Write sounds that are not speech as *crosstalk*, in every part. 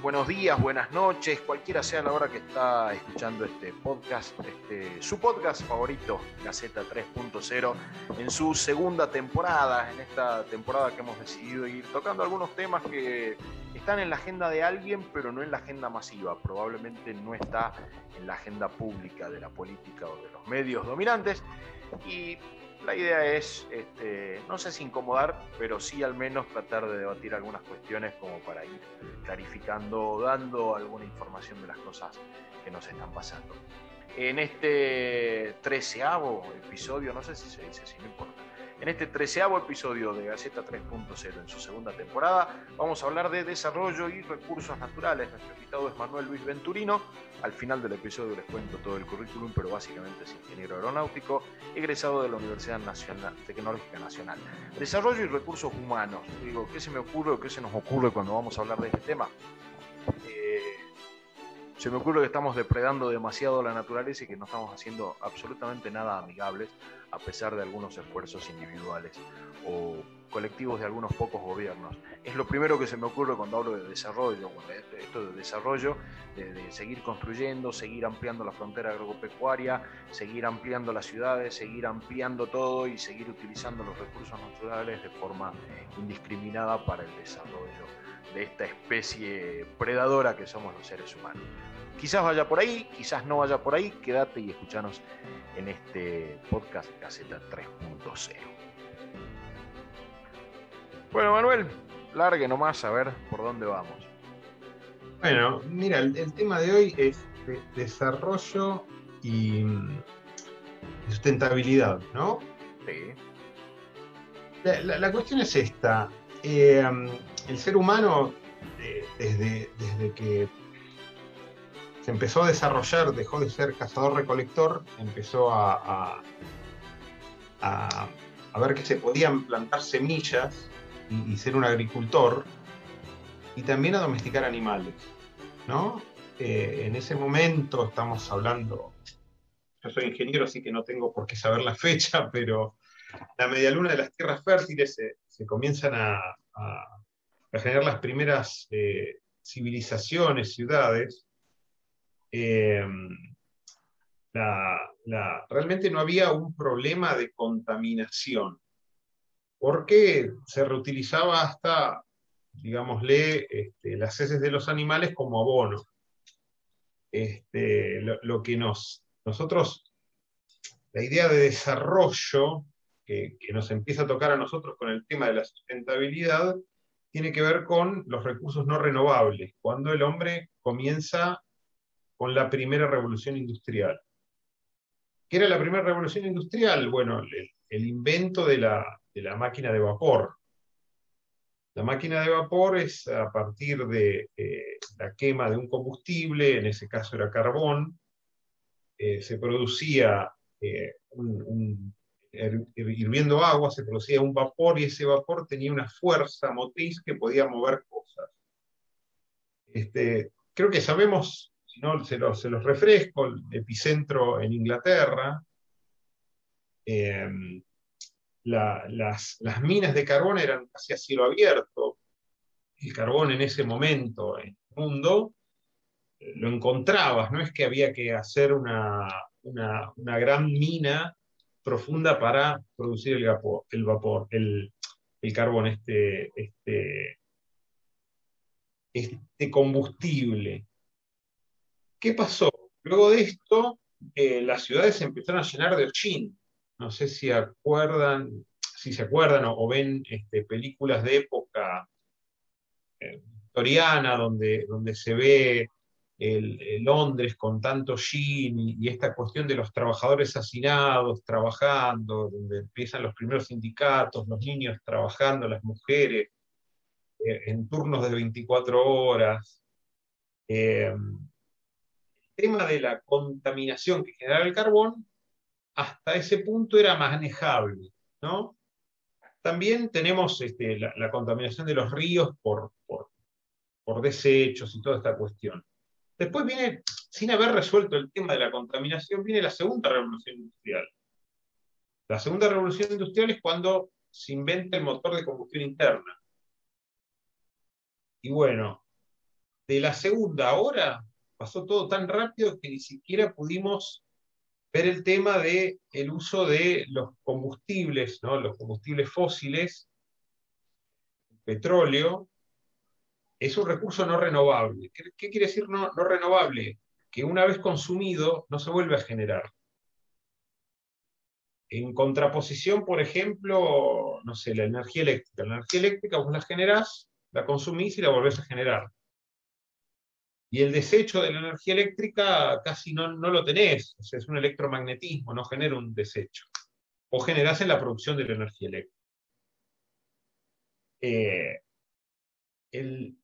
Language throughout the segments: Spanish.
Buenos días, buenas noches, cualquiera sea la hora que está escuchando este podcast, este, su podcast favorito, Gaceta 3.0, en su segunda temporada, en esta temporada que hemos decidido ir tocando algunos temas que están en la agenda de alguien, pero no en la agenda masiva, probablemente no está en la agenda pública de la política o de los medios dominantes. Y la idea es, este, no sé si incomodar, pero sí al menos tratar de debatir algunas cuestiones como para ir clarificando, dando alguna información de las cosas que nos están pasando. En este treceavo episodio, no sé si se dice así, no importa en este treceavo episodio de Gaceta 3.0 en su segunda temporada vamos a hablar de desarrollo y recursos naturales. Nuestro invitado es Manuel Luis Venturino. Al final del episodio les cuento todo el currículum, pero básicamente es ingeniero aeronáutico, egresado de la Universidad Nacional, Tecnológica Nacional. Desarrollo y recursos humanos. Digo, ¿qué se me ocurre o qué se nos ocurre cuando vamos a hablar de este tema? Eh, se me ocurre que estamos depredando demasiado la naturaleza y que no estamos haciendo absolutamente nada amigables a pesar de algunos esfuerzos individuales o colectivos de algunos pocos gobiernos. Es lo primero que se me ocurre cuando hablo de desarrollo, esto de desarrollo, de, seguir construyendo, seguir ampliando la frontera agropecuaria, seguir ampliando las ciudades, seguir ampliando todo y seguir utilizando los recursos naturales de forma indiscriminada para el desarrollo de esta especie predadora que somos los seres humanos. Quizás vaya por ahí, quizás no vaya por ahí, quédate y escuchanos en este podcast Caseta 3.0. Bueno, Manuel, largue nomás a ver por dónde vamos. Bueno, mira, el, tema de hoy es desarrollo y sustentabilidad, ¿no? Sí. La, cuestión es esta. Eh, el ser humano, eh, desde, desde que empezó a desarrollar, dejó de ser cazador-recolector, empezó a, a, ver que se podían plantar semillas y, ser un agricultor, y también a domesticar animales. ¿no? Eh, en ese momento estamos hablando, yo soy ingeniero, así que no tengo por qué saber la fecha, *laughs* pero la medialuna de las tierras fértiles se, comienzan a, generar las primeras eh, civilizaciones, ciudades, eh, realmente no había un problema de contaminación, porque se reutilizaba hasta, digámosle, este, las heces de los animales como abono. Este, lo, que nos, nosotros, la idea de desarrollo que, que nos empieza a tocar a nosotros con el tema de la sustentabilidad, tiene que ver con los recursos no renovables, cuando el hombre comienza con la primera revolución industrial. ¿Qué era la primera revolución industrial? Bueno, el, invento de la, máquina de vapor. La máquina de vapor es a partir de eh, la quema de un combustible, en ese caso era carbón, eh, se producía eh, hirviendo agua, se producía un vapor y ese vapor tenía una fuerza motriz que podía mover cosas. Este, creo que sabemos no se los, refresco, el epicentro en Inglaterra. Em, las, minas de carbón eran casi a cielo abierto. El carbón en ese momento en el mundo eh, lo encontrabas, no es que había que hacer una, gran mina profunda para producir el vapor, el, vapor, el, carbón, este, este, este combustible. ¿Qué pasó? Luego de esto, eh, las ciudades empezaron a llenar de hollín. No sé si acuerdan, si se acuerdan o, ven este, películas de época eh, victoriana donde, se ve Londres con tanto hollín y, esta cuestión de los trabajadores hacinados trabajando, donde empiezan los primeros sindicatos, los niños trabajando, las mujeres, eh, en turnos de 24 horas tema de la contaminación que generaba el carbón, hasta ese punto era manejable, ¿no? También tenemos este, la, contaminación de los ríos por, por, por desechos y toda esta cuestión. Después viene, sin haber resuelto el tema de la contaminación, viene la segunda revolución industrial. La segunda revolución industrial es cuando se inventa el motor de combustión interna. Y bueno, de la segunda hora pasó todo tan rápido que ni siquiera pudimos ver el tema del el uso de los combustibles, ¿no? los combustibles fósiles, petróleo, es un recurso no renovable. ¿Qué, quiere decir no, no, renovable? Que una vez consumido no se vuelve a generar. En contraposición, por ejemplo, no sé, la energía eléctrica. La energía eléctrica vos la generás, la consumís y la volvés a generar. Y el desecho de la energía eléctrica casi no, no lo tenés, es un electromagnetismo, no genera un desecho. O generás en la producción de la energía eléctrica. Eh,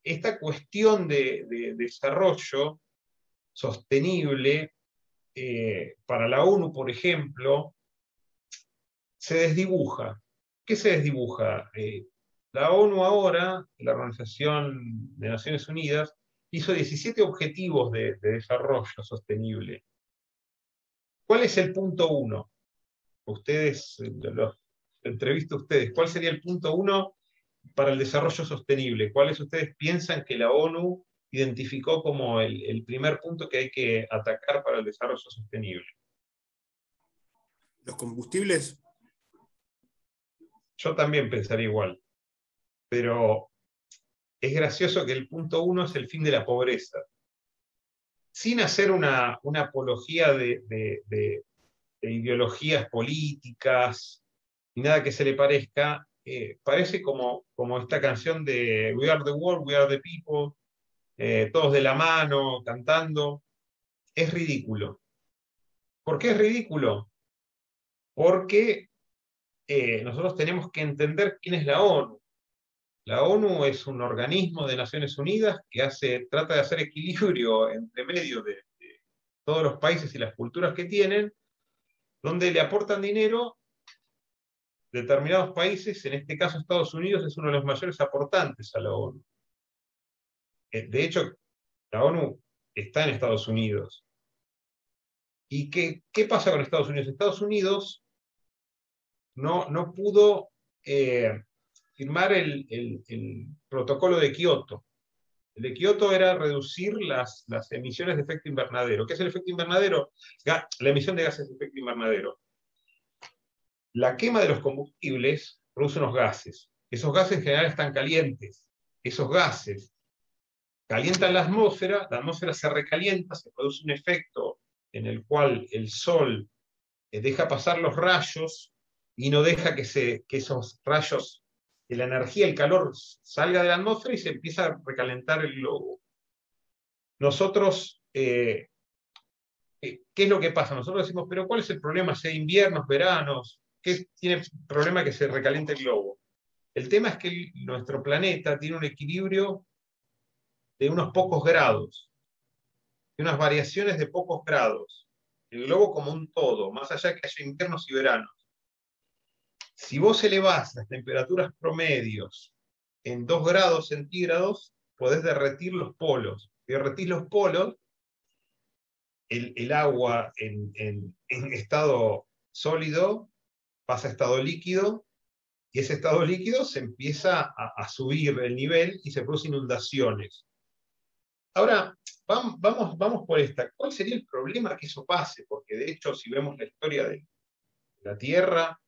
esta cuestión de, desarrollo sostenible eh, para la ONU, por ejemplo, se desdibuja. ¿Qué se desdibuja? Eh, la ONU ahora, la Organización de Naciones Unidas, hizo 17 objetivos de, desarrollo sostenible. ¿Cuál es el punto uno? Ustedes, los entrevisto a ustedes, ¿cuál sería el punto uno para el desarrollo sostenible? ¿Cuáles ustedes piensan que la ONU identificó como el, primer punto que hay que atacar para el desarrollo sostenible? Los combustibles. Yo también pensaría igual, pero es gracioso que el punto uno es el fin de la pobreza. Sin hacer una, apología de, ideologías políticas ni nada que se le parezca, eh, parece como, esta canción de We are the world, we are the people, eh, todos de la mano, cantando. Es ridículo. ¿Por qué es ridículo? Porque eh, nosotros tenemos que entender quién es la ONU. La ONU es un organismo de Naciones Unidas que hace, trata de hacer equilibrio entre medio de, todos los países y las culturas que tienen, donde le aportan dinero determinados países, en este caso Estados Unidos es uno de los mayores aportantes a la ONU. Eh, de hecho, la ONU está en Estados Unidos. ¿Y qué, qué pasa con Estados Unidos? Estados Unidos no, no pudo eh, firmar el, protocolo de Kioto. El de Kioto era reducir las, las, emisiones de efecto invernadero. ¿Qué es el efecto invernadero? La emisión de gases de efecto invernadero. La quema de los combustibles produce unos gases. Esos gases en general están calientes. Esos gases calientan la atmósfera, la atmósfera se recalienta, se produce un efecto en el cual el sol eh, deja pasar los rayos y no deja que, se, que esos rayos que la energía, el calor salga de la atmósfera y se empieza a recalentar el globo. Nosotros, eh, eh, ¿qué es lo que pasa? Nosotros decimos, pero ¿cuál es el problema? Hay inviernos, veranos, ¿qué tiene problema que se recaliente el globo? El tema es que nuestro planeta tiene un equilibrio de unos pocos grados, de unas variaciones de pocos grados. El globo como un todo, más allá que haya inviernos y veranos. Si vos elevás las temperaturas promedios en 2 grados centígrados, podés derretir los polos. Derretís los polos, el, agua en, estado sólido pasa a estado líquido y ese estado líquido se empieza a, subir el nivel y se producen inundaciones. Ahora, vamos, vamos por esta. ¿Cuál sería el problema que eso pase? Porque de hecho, si vemos la historia de la Tierra,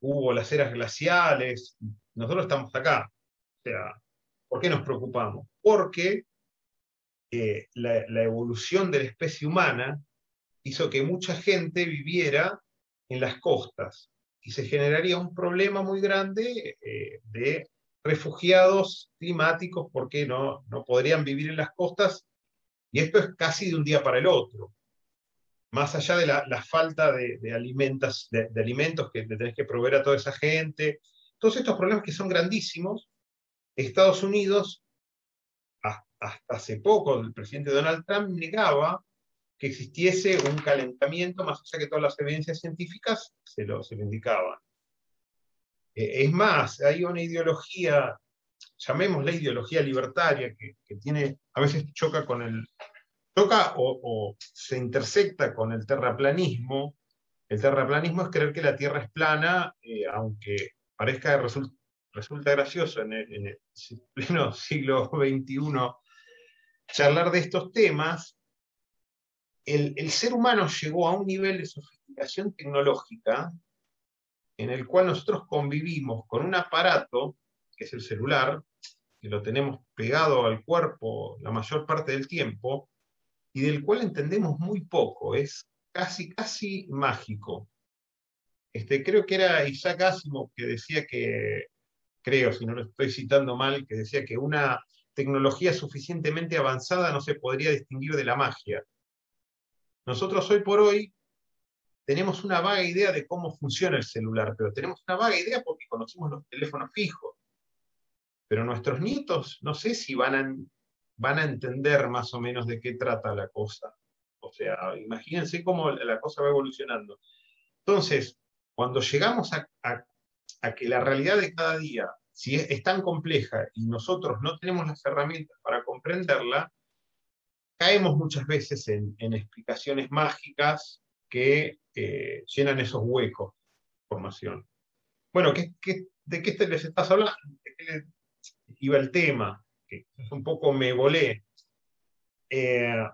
hubo las eras glaciales, nosotros estamos acá. O sea, ¿por qué nos preocupamos? Porque eh, la, evolución de la especie humana hizo que mucha gente viviera en las costas y se generaría un problema muy grande eh, de refugiados climáticos porque no, no podrían vivir en las costas y esto es casi de un día para el otro más allá de la, falta de, alimentos, de, alimentos que le tenés que proveer a toda esa gente, todos estos problemas que son grandísimos, Estados Unidos, hasta hace poco, el presidente Donald Trump negaba que existiese un calentamiento, más allá que todas las evidencias científicas se lo, se indicaban. Eh, es más, hay una ideología, llamémosla ideología libertaria, que, tiene, a veces choca con el, choca o, se intersecta con el terraplanismo. El terraplanismo es creer que la Tierra es plana, eh, aunque parezca resulta, resulta gracioso en el, en el *laughs* pleno siglo XXI charlar de estos temas, el, ser humano llegó a un nivel de sofisticación tecnológica en el cual nosotros convivimos con un aparato, que es el celular, que lo tenemos pegado al cuerpo la mayor parte del tiempo, y del cual entendemos muy poco, es casi, casi mágico. Este, creo que era Isaac Asimov que decía que, creo, si no lo estoy citando mal, que decía que una tecnología suficientemente avanzada no se podría distinguir de la magia. Nosotros hoy por hoy tenemos una vaga idea de cómo funciona el celular, pero tenemos una vaga idea porque conocemos los teléfonos fijos. Pero nuestros nietos no sé si van a, van a entender más o menos de qué trata la cosa. O sea, imagínense cómo la cosa va evolucionando. Entonces, cuando llegamos a, que la realidad de cada día si es, tan compleja y nosotros no tenemos las herramientas para comprenderla, caemos muchas veces en, explicaciones mágicas que eh, llenan esos huecos de formación. Bueno, ¿de qué les estás hablando? ¿De qué iba el tema? Un poco me volé. Eh,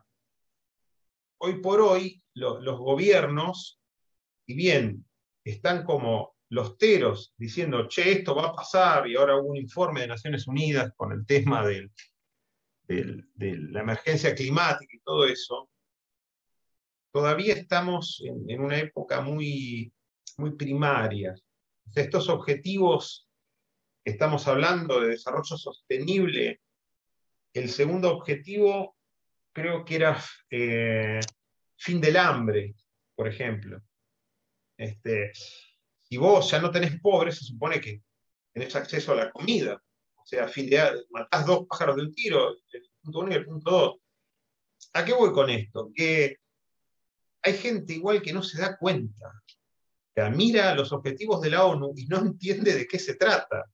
hoy por hoy, los gobiernos, y bien están como los teros diciendo, che, esto va a pasar, y ahora hubo un informe de Naciones Unidas con el tema de la emergencia climática y todo eso, todavía estamos en, una época muy, muy primaria. estos objetivos que estamos hablando de desarrollo sostenible, el segundo objetivo creo que era eh, fin del hambre, por ejemplo. Este, si vos ya no tenés pobres, se supone que tenés acceso a la comida. O sea, fin de matás dos pájaros de un tiro, el punto uno y el punto dos. ¿A qué voy con esto? Que hay gente igual que no se da cuenta. Que mira los objetivos de la ONU y no *laughs* entiende de qué se trata.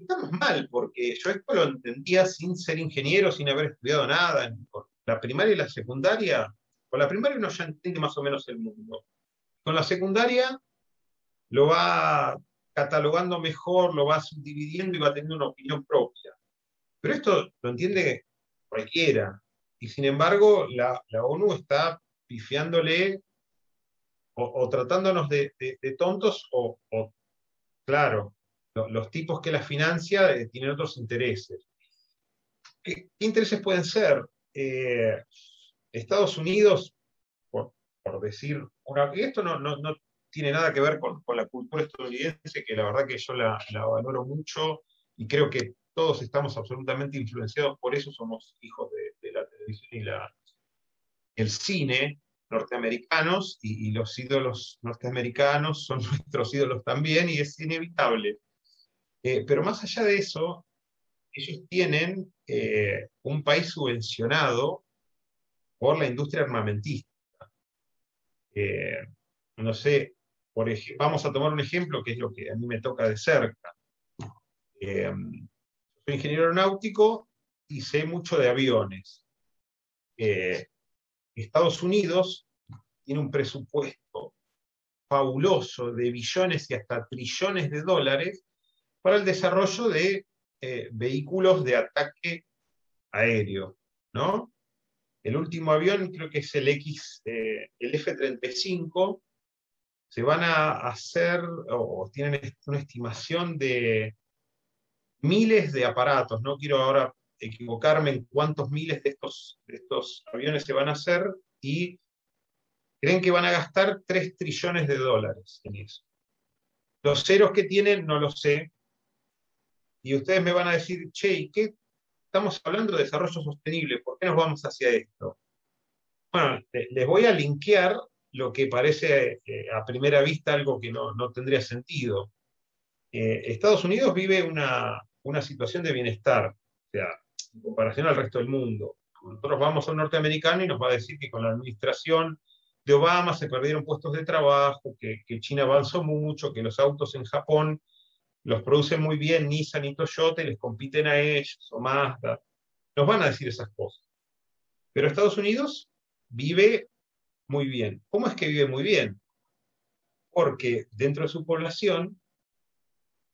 Estamos mal, porque yo esto lo entendía sin ser ingeniero, sin haber estudiado nada. La primaria y la secundaria, con la primaria uno ya entiende más o menos el mundo. Con la secundaria lo va catalogando mejor, lo va subdividiendo y va teniendo una opinión propia. Pero esto lo entiende cualquiera. Y sin embargo, la, ONU está pifiándole o, tratándonos de, tontos o, claro, los tipos que la financia eh, tienen otros intereses. ¿Qué, intereses pueden ser? Eh, Estados Unidos, por, decir, una, esto no, no, tiene nada que ver con, la cultura estadounidense, que la verdad que yo la, valoro mucho y creo que todos estamos absolutamente influenciados por eso, somos hijos de, la televisión y la, el cine norteamericanos y, los ídolos norteamericanos son *laughs* nuestros ídolos también y es inevitable. Eh, pero más allá de eso, ellos tienen eh, un país subvencionado por la industria armamentista. Eh, no sé, vamos a tomar un ejemplo que es lo que a mí me toca de cerca. Soy ingeniero aeronáutico y sé mucho de aviones. Estados Unidos tiene un presupuesto fabuloso de billones y hasta trillones de dólares para el desarrollo de eh, vehículos de ataque aéreo, ¿no? El último avión creo que es el X, el F-35, se van a hacer o tienen una estimación de miles de aparatos. No quiero ahora equivocarme en cuántos miles de estos, estos aviones se van a hacer y creen que van a gastar 3 trillones de dólares en eso. Los ceros que tienen no lo sé. Y ustedes me van a decir, che, ¿y qué? Estamos hablando de desarrollo sostenible, ¿por qué nos vamos hacia esto? Bueno, les voy a linkear lo que parece eh, a primera vista algo que no, tendría sentido. Eh, Estados Unidos vive una, situación de bienestar, o sea, en comparación al resto del mundo. Nosotros vamos a un norteamericano y nos va a decir que con la administración de Obama se perdieron puestos de trabajo, que, China avanzó mucho, que los autos en Japón los producen muy bien Nissan y Toyota y les compiten a ellos o Mazda. Nos van a decir esas cosas. Pero Estados Unidos vive muy bien. ¿Cómo es que vive muy bien? Porque dentro de su población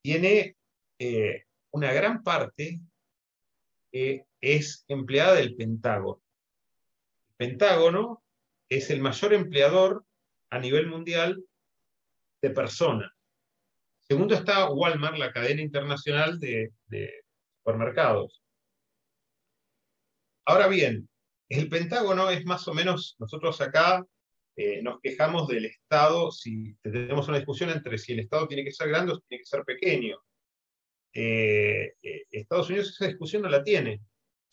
tiene eh, una gran parte que es empleada del Pentágono. El Pentágono es el mayor empleador a nivel mundial de personas. Segundo está Walmart, la cadena internacional de, supermercados. Ahora bien, el Pentágono es más o menos, nosotros acá eh, nos quejamos del Estado, si tenemos una discusión entre si el Estado tiene que ser grande o tiene que ser pequeño. Eh, eh, Estados Unidos esa discusión no la tiene.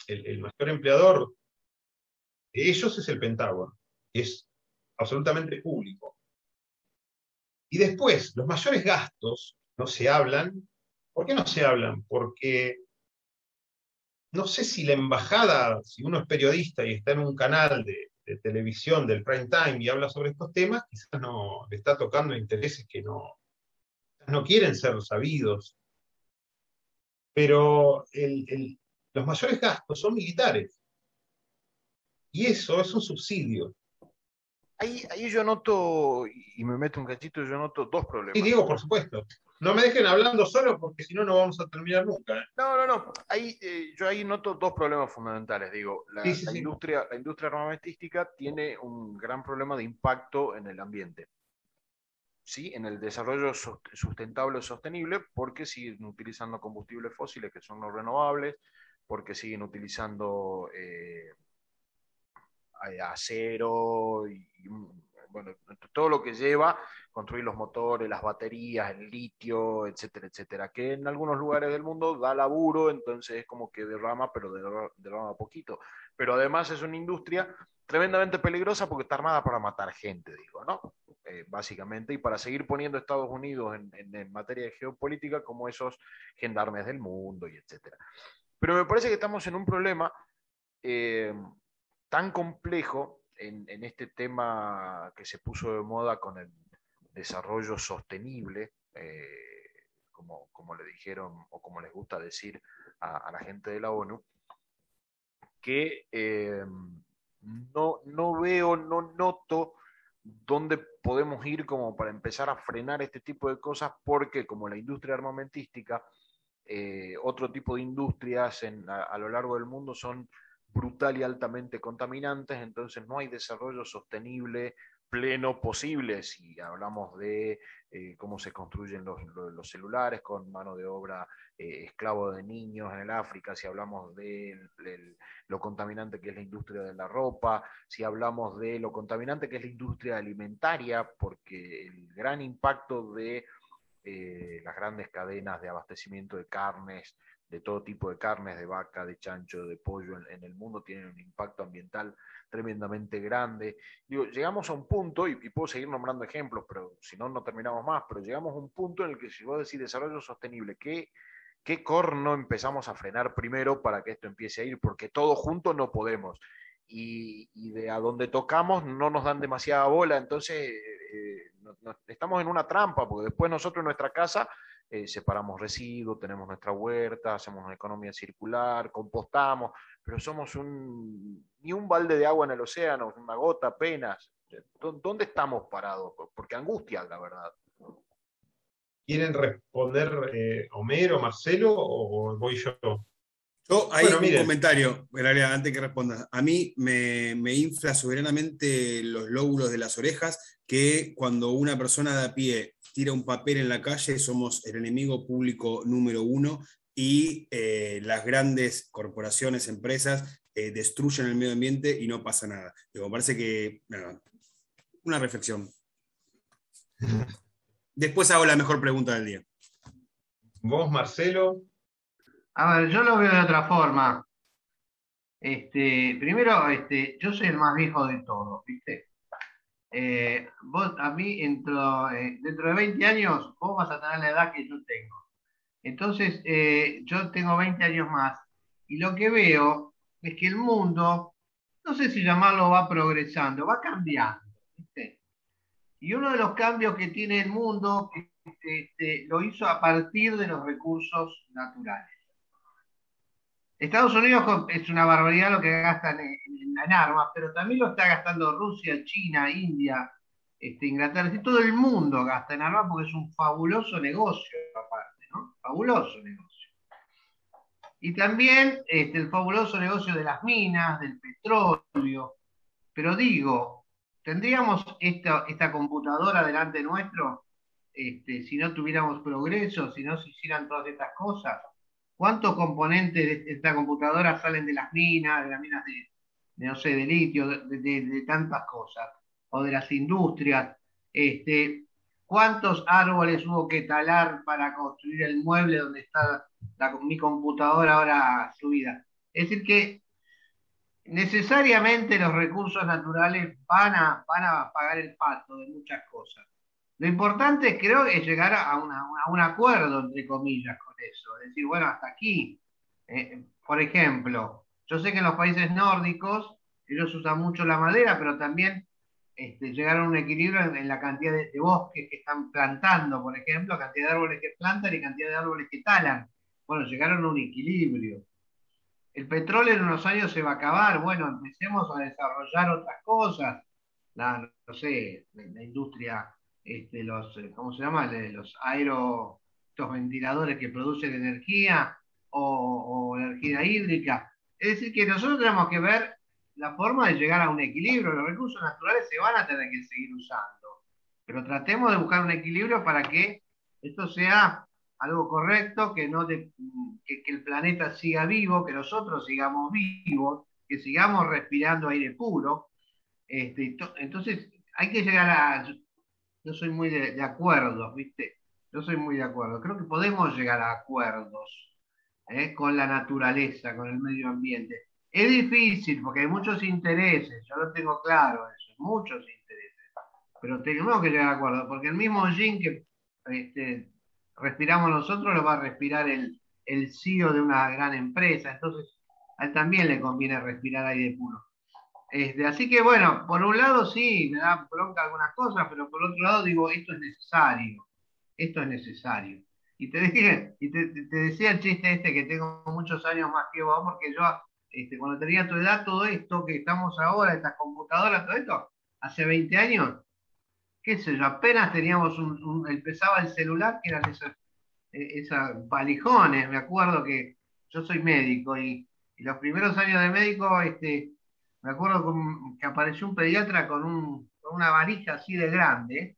El, el, mayor empleador de ellos es el Pentágono. Es absolutamente público. Y después, los mayores gastos no se hablan. ¿Por qué no se hablan? Porque no sé si la embajada, si uno es periodista y está en un canal de, televisión del prime time y habla sobre estos temas, quizás no le está tocando intereses que no, no quieren ser sabidos. Pero los mayores gastos son militares. Y eso es un subsidio. Ahí, ahí yo noto, y me meto un cachito, yo noto dos problemas. Sí, digo, por supuesto. No me dejen hablando solo porque si no, no vamos a terminar nunca. ¿eh? No, no, no. Ahí, eh, yo ahí noto dos problemas fundamentales. Digo, la, Industria, la industria armamentística tiene un gran problema de impacto en el ambiente. Sí, en el desarrollo sustentable o sostenible, porque siguen utilizando combustibles fósiles que son no renovables, porque siguen utilizando eh, acero y, bueno, todo lo que lleva construir los motores, las baterías, el litio, etcétera, etcétera, que en algunos lugares del mundo da laburo, entonces es como que derrama, pero derrama poquito. Pero además es una industria tremendamente peligrosa porque está armada para matar gente, digo, ¿no? Eh, básicamente, y para seguir poniendo a Estados Unidos en, materia de geopolítica como esos gendarmes del mundo y etcétera. Pero me parece que estamos en un problema eh, tan complejo en, este tema que se puso de moda con el desarrollo sostenible, eh, como, como, le dijeron o como les gusta decir a, la gente de la ONU, que eh, no, no veo, no noto dónde podemos ir como para empezar a frenar este tipo de cosas, porque como la industria armamentística, eh, otro tipo de industrias a, lo largo del mundo son brutal y altamente contaminantes, entonces no hay desarrollo sostenible pleno posible. Si hablamos de eh, cómo se construyen los, celulares con mano de obra eh, esclavo de niños en el África, si hablamos de lo contaminante que es la industria de la ropa, si hablamos de lo contaminante que es la industria alimentaria, porque el gran impacto de eh, las grandes cadenas de abastecimiento de carnes, de todo tipo de carnes, de vaca, de chancho, de pollo en, el mundo, tienen un impacto ambiental tremendamente grande. Digo, llegamos a un punto, y, puedo seguir nombrando ejemplos, pero si no, no terminamos más, pero llegamos a un punto en el que si vos decís desarrollo sostenible, ¿qué, qué corno empezamos a frenar primero para que esto empiece a ir? Porque todo junto no podemos. Y, de a donde tocamos no nos dan demasiada bola, entonces eh, estamos en una trampa, porque después nosotros en nuestra casa eh, separamos residuos, tenemos nuestra huerta, hacemos una economía circular, compostamos, pero somos un, ni un balde de agua en el océano, una gota apenas. ¿Dónde estamos parados? Porque angustia, la verdad. ¿Quieren responder eh, Homero, Marcelo o voy yo? Yo, hay un comentario, antes que respondas. A mí me, me, infla soberanamente los lóbulos de las orejas que cuando una persona de a pie tira un papel en la calle somos el enemigo público número uno y eh, las grandes corporaciones, empresas eh, destruyen el medio ambiente y no pasa nada. me parece que, una reflexión. Después hago la mejor pregunta del día. ¿Vos, Marcelo? A ver, yo lo veo de otra forma. Este, primero, este, yo soy el más viejo de todos, ¿viste? Eh, vos, a mí, dentro, eh, dentro de 20 años, vos vas a tener la edad que yo tengo. Entonces, eh, yo tengo 20 años más y lo que veo es que el mundo, no sé si llamarlo va progresando, va cambiando. Y uno de los cambios que tiene el mundo, que este, lo hizo a partir de los recursos naturales. Estados Unidos es una barbaridad lo que gastan en, armas, pero también lo está gastando Rusia, China, India, este, Inglaterra, todo el mundo gasta en armas porque es un fabuloso negocio aparte, ¿no? Fabuloso negocio. Y también este, el fabuloso negocio de las minas, del petróleo. Pero digo, ¿tendríamos esta, esta computadora delante nuestro este, si no tuviéramos progreso, si no se hicieran todas estas cosas? ¿Cuántos componentes de esta computadora salen de las minas, de las minas de, no sé, de litio, de, tantas cosas? O de las industrias. Este, ¿Cuántos árboles hubo que talar para construir el mueble donde está mi computadora ahora subida? Es decir, que necesariamente los recursos naturales van a, van a pagar el pato de muchas cosas. Lo importante creo es llegar a, un acuerdo, entre comillas, con eso. Es decir, bueno, hasta aquí. Eh, por ejemplo, yo sé que en los países nórdicos ellos usan mucho la madera, pero también este, llegaron a un equilibrio en, la cantidad de, bosques que están plantando, por ejemplo, cantidad de árboles que plantan y cantidad de árboles que talan. Bueno, llegaron a un equilibrio. El petróleo en unos años se va a acabar. Bueno, empecemos a desarrollar otras cosas. No sé, la industria este, los, ¿cómo se llama? Los aero, estos ventiladores que producen energía o, energía hídrica. Es decir, que nosotros tenemos que ver la forma de llegar a un equilibrio. Los recursos naturales se van a tener que seguir usando, pero tratemos de buscar un equilibrio para que esto sea algo correcto, que, no que, el planeta siga vivo, que nosotros sigamos vivos, que sigamos respirando aire puro. Este, entonces, hay que llegar a, yo soy muy de, acuerdo, ¿viste? Yo soy muy de acuerdo. Creo que podemos llegar a acuerdos ¿eh? con la naturaleza, con el medio ambiente. Es difícil porque hay muchos intereses, yo lo tengo claro eso, muchos intereses. Pero tenemos que llegar a acuerdos, porque el mismo gin que este, respiramos nosotros lo va a respirar el, el CEO de una gran empresa. Entonces, a él también le conviene respirar aire puro. Este, así que bueno, por un lado sí, me da bronca algunas cosas, pero por otro lado digo, esto es necesario, esto es necesario. Y te, dije, y te, decía el chiste este que tengo muchos años más que vos, porque yo este, cuando tenía tu edad, todo esto que estamos ahora, estas computadoras, todo esto, hace 20 años, qué sé yo, apenas teníamos un, empezaba el celular, que eran esos, e, esas valijones, me acuerdo que yo soy médico y, y los primeros años de médico, este, me acuerdo que apareció un pediatra con, una varilla así de grande.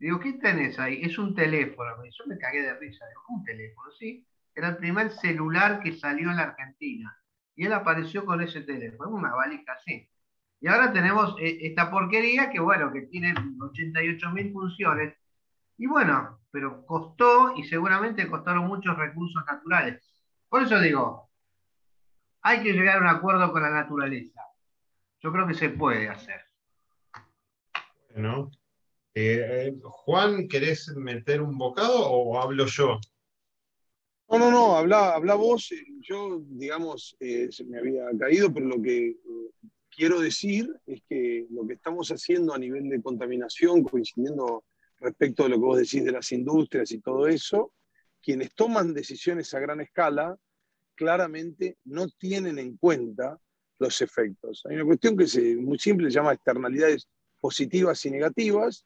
Digo, ¿qué tenés ahí? Es un teléfono. Yo me cagué de risa. Digo, un teléfono, sí. Era el primer celular que salió en la Argentina. Y él apareció con ese teléfono, una valija así. Y ahora tenemos eh, esta porquería que, bueno, que tiene 88 mil funciones. Y bueno, pero costó y seguramente costaron muchos recursos naturales. Por eso digo, hay que llegar a un acuerdo con la naturaleza. Yo creo que se puede hacer. Bueno. Eh, Juan, ¿querés meter un bocado o hablo yo? No, no, no, habla, habla vos. Yo, digamos, eh, se me había caído, pero lo que eh, quiero decir es que lo que estamos haciendo a nivel de contaminación, coincidiendo respecto de lo que vos decís de las industrias y todo eso, quienes toman decisiones a gran escala claramente no tienen en cuenta los efectos. Hay una cuestión que es muy simple, se llama externalidades positivas y negativas,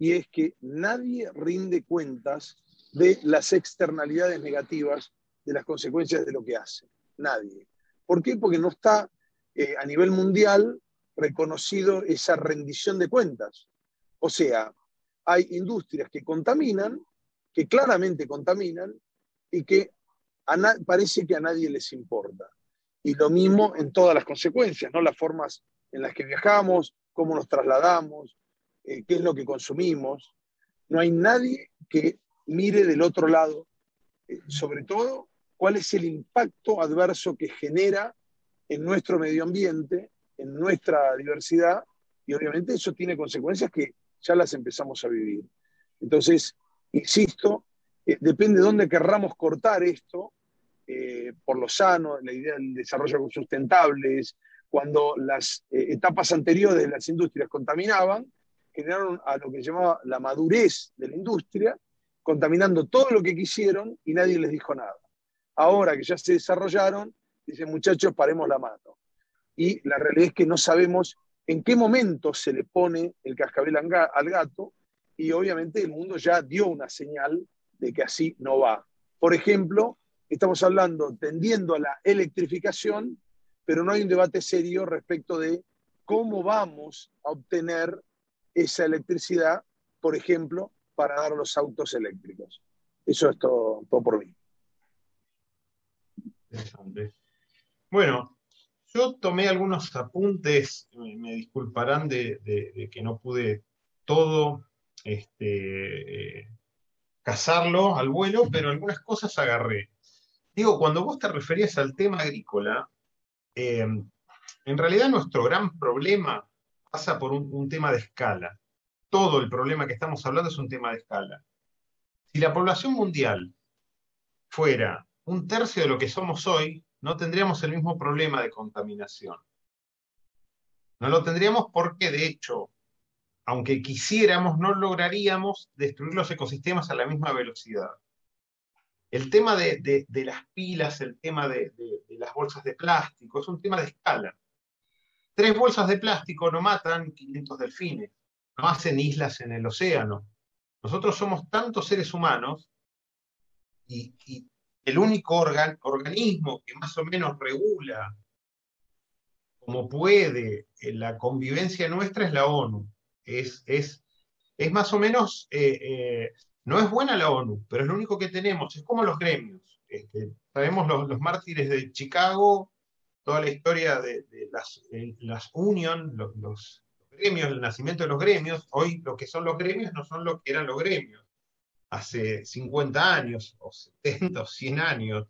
y es que nadie rinde cuentas de las externalidades negativas de las consecuencias de lo que hace. Nadie. ¿Por qué? Porque no está eh, a nivel mundial reconocido esa rendición de cuentas. O sea, hay industrias que contaminan, que claramente contaminan y que parece que a nadie les importa. Y lo mismo en todas las consecuencias, ¿no? Las formas en las que viajamos, cómo nos trasladamos, eh, qué es lo que consumimos. No hay nadie que mire del otro lado, eh, sobre todo, cuál es el impacto adverso que genera en nuestro medio ambiente, en nuestra diversidad, y obviamente eso tiene consecuencias que ya las empezamos a vivir. Entonces, insisto, eh, depende de dónde querramos cortar esto, eh, por lo sano, la idea del desarrollo sustentable, cuando las eh, etapas anteriores de las industrias contaminaban, generaron a lo que llamaba la madurez de la industria, contaminando todo lo que quisieron y nadie les dijo nada. Ahora que ya se desarrollaron, dicen muchachos, paremos la mano. Y la realidad es que no sabemos en qué momento se le pone el cascabel al gato y obviamente el mundo ya dio una señal de que así no va. Por ejemplo, estamos hablando tendiendo a la electrificación, pero no hay un debate serio respecto de cómo vamos a obtener esa electricidad, por ejemplo, para dar los autos eléctricos. Eso es todo, por mí. Bueno, yo tomé algunos apuntes, me disculparán de, que no pude todo este, eh, cazarlo al vuelo, pero algunas cosas agarré. Digo, cuando vos te referías al tema agrícola, eh, en realidad nuestro gran problema pasa por un, tema de escala. Todo el problema que estamos hablando es un tema de escala. Si la población mundial fuera un tercio de lo que somos hoy, no tendríamos el mismo problema de contaminación. No lo tendríamos porque, de hecho, aunque quisiéramos, no lograríamos destruir los ecosistemas a la misma velocidad. El tema de, las pilas, el tema de, las bolsas de plástico, es un tema de escala. Tres bolsas de plástico no matan 500 delfines, no hacen islas en el océano. Nosotros somos tantos seres humanos y, el único organismo que más o menos regula como puede la convivencia nuestra es la ONU. Es, es, es más o menos, eh, eh, no es buena la ONU, pero es lo único que tenemos, es como los gremios. Este, sabemos los, los mártires de Chicago, toda la historia de, las, eh, las union, los, gremios, el nacimiento de los gremios, hoy lo que son los gremios no son lo que eran los gremios hace 50 años, o 70 o 100 años.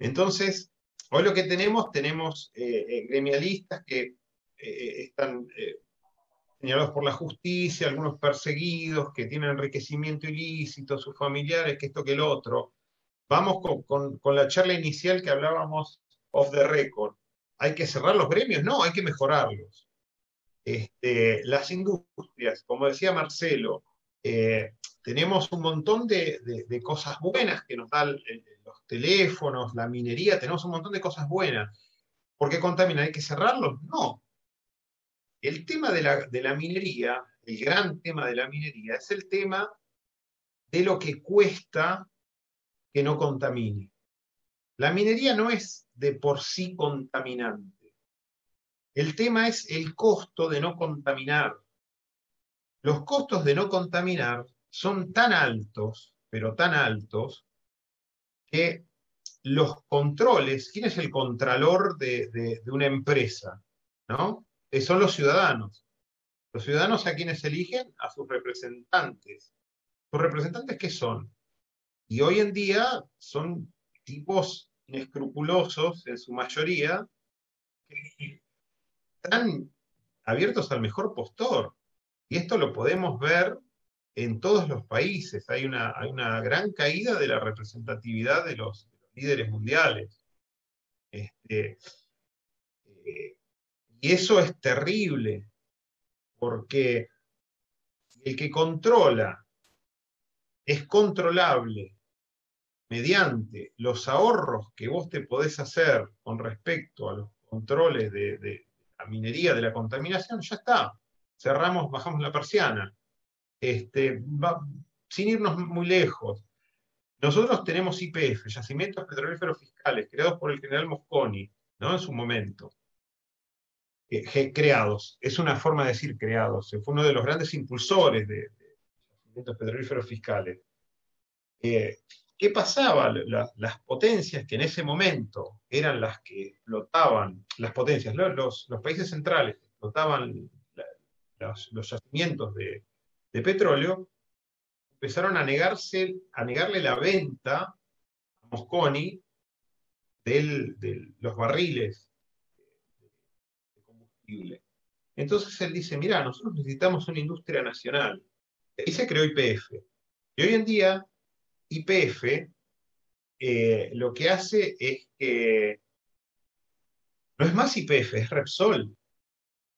Entonces, hoy lo que tenemos, tenemos eh, eh, gremialistas que están señalados por la justicia, algunos perseguidos, que tienen enriquecimiento ilícito, sus familiares, que esto que el otro. Vamos con, con la charla inicial que hablábamos off the record. ¿Hay que cerrar los gremios? No, hay que mejorarlos. Este, las industrias, como decía Marcelo, eh, tenemos un montón de, cosas buenas que nos dan los teléfonos, la minería, tenemos un montón de cosas buenas. ¿Por qué contaminan? ¿Hay que cerrarlos? No. El tema de la, de la minería, el gran tema de la minería, es el tema de lo que cuesta que no contamine. La minería no es de por sí contaminante. El tema es el costo de no contaminar. Los costos de no contaminar son tan altos, pero tan altos, que los controles, ¿quién es el contralor de, una empresa? ¿No? Eh, son los ciudadanos. Los ciudadanos a quienes eligen a sus representantes. ¿Sus representantes qué son? Y hoy en día son tipos inescrupulosos en su mayoría, están abiertos al mejor postor. Y esto lo podemos ver en todos los países. Hay una, hay una gran caída de la representatividad de los, líderes mundiales. Este, eh, y eso es terrible, porque el que controla es controlable mediante los ahorros que vos te podés hacer con respecto a los controles de, la minería, de la contaminación, ya está. Cerramos, bajamos la persiana. Este, sin irnos muy lejos. Nosotros tenemos IPF, Yacimientos Petrolíferos Fiscales, creados por el general Mosconi, ¿no? En su momento. Eh, creados, es una forma de decir creados, fue uno de los grandes impulsores de, yacimientos petrolíferos fiscales. Eh, ¿Qué pasaba? las potencias que en ese momento eran las que explotaban, las potencias, los, países centrales explotaban los, yacimientos de, petróleo, empezaron a, negarse, a negarle la venta a Mosconi de los barriles de combustible. Entonces él dice, mira, nosotros necesitamos una industria nacional. Y se creó IPF. Y hoy en día IPF eh, lo que hace es que no es más IPF, es Repsol.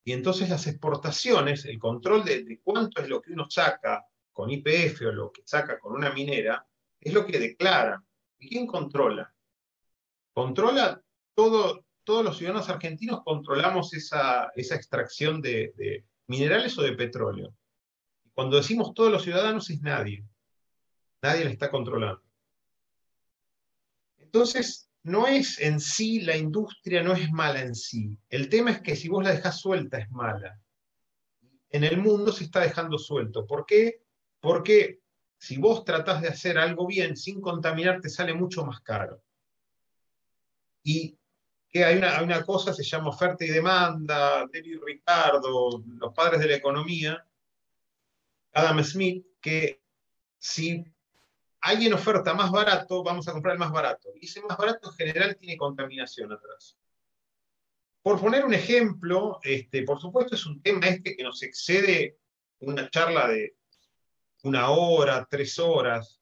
Y entonces las exportaciones, el control de, cuánto es lo que uno saca con IPF o lo que saca con una minera, es lo que declara. ¿Y quién controla? Controla todo, todos los ciudadanos argentinos controlamos esa, extracción de, minerales o de petróleo. Cuando decimos todos los ciudadanos es nadie. Nadie la está controlando. Entonces, no es en sí, la industria no es mala en sí. El tema es que si vos la dejás suelta es mala. En el mundo se está dejando suelto. ¿Por qué? Porque si vos tratás de hacer algo bien sin contaminar, te sale mucho más caro. Y que hay una, una cosa, se llama oferta y demanda, David Ricardo, los padres de la economía, Adam Smith, que si alguien oferta más barato, vamos a comprar el más barato. Y ese más barato en general tiene contaminación atrás. Por poner un ejemplo, este, por supuesto es un tema este que nos excede una charla de una hora, tres horas.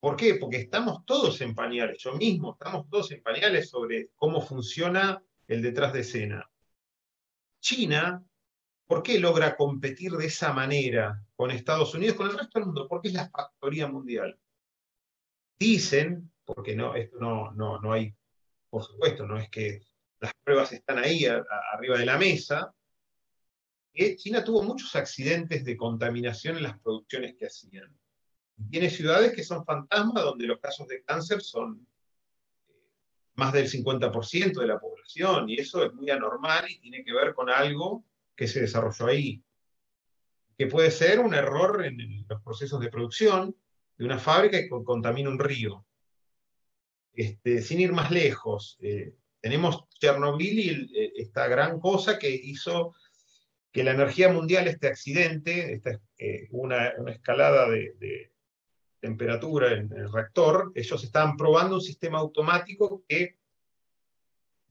¿Por qué? Porque estamos todos en pañales, yo mismo, estamos todos en pañales sobre cómo funciona el detrás de escena. China, ¿por qué logra competir de esa manera con Estados Unidos, con el resto del mundo? Porque es la factoría mundial. Dicen, porque no, esto no, no, no hay, por supuesto, no es que las pruebas están ahí arriba de la mesa, que China tuvo muchos accidentes de contaminación en las producciones que hacían. Tiene ciudades que son fantasmas donde los casos de cáncer son eh, más del 50% de la población, y eso es muy anormal y tiene que ver con algo que se desarrolló ahí, que puede ser un error en los procesos de producción, de una fábrica que contamina un río. Este, sin ir más lejos, eh, tenemos Chernobyl y eh, esta gran cosa que hizo que la energía mundial, este accidente, esta, eh, una, escalada de, temperatura en el reactor, ellos estaban probando un sistema automático que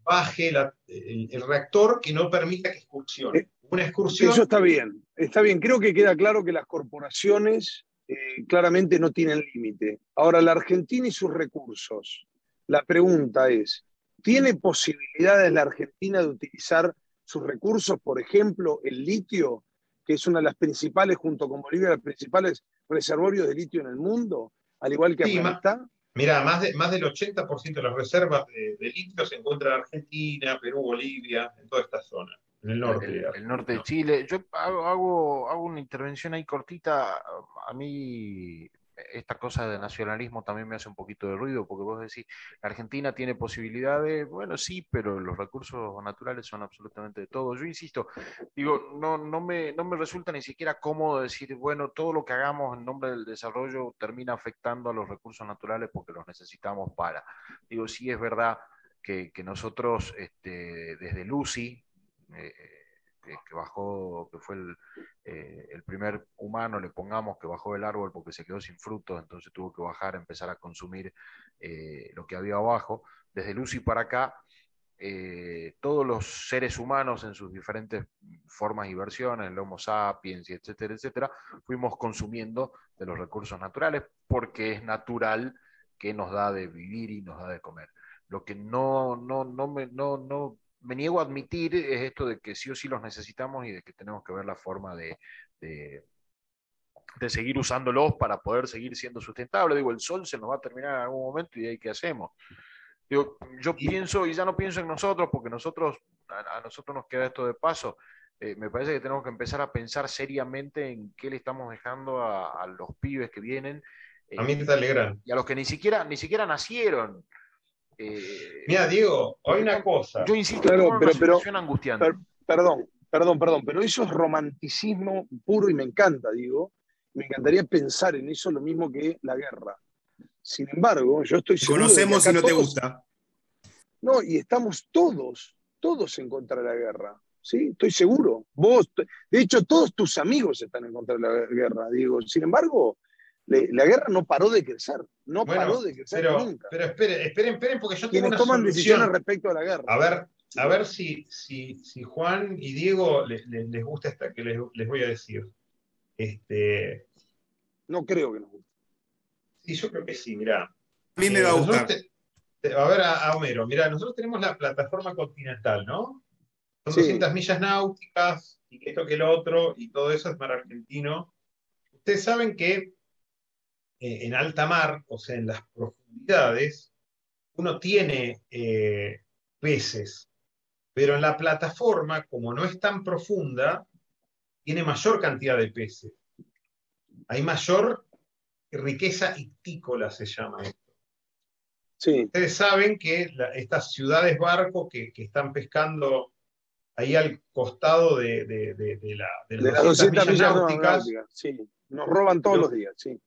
baje el, el, reactor que no permita que excursione. Una excursión. Eso está bien, está bien. Creo que queda claro que las corporaciones eh, claramente no tienen límite. Ahora, la Argentina y sus recursos. La pregunta es, ¿tiene posibilidades la Argentina de utilizar sus recursos, por ejemplo, el litio, que es una de las principales, junto con Bolivia, las principales reservorios de litio en el mundo, al igual que Afganistán? Mira, más, de, más del 80% de las reservas de, de litio se encuentran en Argentina, Perú, Bolivia, en toda esta zona en el norte. El, norte de Chile. Yo hago, hago, una intervención ahí cortita. A mí esta cosa de nacionalismo también me hace un poquito de ruido, porque vos decís, Argentina tiene posibilidades, bueno, sí, pero los recursos naturales son absolutamente de todo. Yo insisto, digo, no, no, me, no me resulta ni siquiera cómodo decir, bueno, todo lo que hagamos en nombre del desarrollo termina afectando a los recursos naturales porque los necesitamos para. Digo, sí es verdad que, que nosotros, este, desde Lucy, eh, que, bajó, que fue eh, el, primer humano, le pongamos que bajó del árbol porque se quedó sin frutos, entonces tuvo que bajar, empezar a consumir eh, lo que había abajo. Desde Lucy para acá, todos los seres humanos en sus diferentes formas y versiones, el Homo sapiens, etcétera, etcétera, fuimos consumiendo de los recursos naturales porque es natural que nos da de vivir y nos da de comer. Lo que no, no, no, me, no, no me niego a admitir es esto de que sí o sí los necesitamos y de que tenemos que ver la forma de, de, seguir usándolos para poder seguir siendo sustentable. Digo, el sol se nos va a terminar en algún momento y ahí qué hacemos. Digo, yo pienso, y ya no pienso en nosotros, porque nosotros, a, nosotros nos queda esto de paso. Eh, me parece que tenemos que empezar a pensar seriamente en qué le estamos dejando a, los pibes que vienen. a mí te alegran. Y a los que ni siquiera, ni siquiera nacieron. Eh, Mira, Diego, hay una cosa. Yo insisto, pero, pero, una situación angustiante. perdón, perdón, perdón, pero eso es romanticismo puro y me encanta, digo. Me encantaría pensar en eso lo mismo que la guerra. Sin embargo, yo estoy seguro. Conocemos si no te gusta. No, y estamos todos, todos en contra de la guerra. ¿sí? Estoy seguro. Vos, de hecho, todos tus amigos están en contra de la guerra, digo. Sin embargo, la guerra no paró de crecer, no paró de crecer nunca. Pero esperen, esperen, esperen, porque yo tengo una toman decisiones respecto a la guerra. A ver, a ver si, si, si Juan y Diego les, gusta esta que les, voy a decir. Este... No creo que nos guste. Sí, yo creo que sí, mirá. A mí me va a eh, gustar. a ver, a, Homero, mirá, nosotros tenemos la plataforma continental, ¿no? Son 200 millas náuticas, y esto que el otro, y todo eso es mar argentino Ustedes saben que eh, en alta mar, o sea, en las profundidades, uno tiene eh, peces, pero en la plataforma, como no es tan profunda, tiene mayor cantidad de peces. Hay mayor riqueza ictícola, se llama esto. Sí. Ustedes saben que estas ciudades barcos que, están pescando ahí al costado de, la, de, las 200 millas, náuticas. Sí, nos roban todos los días, sí.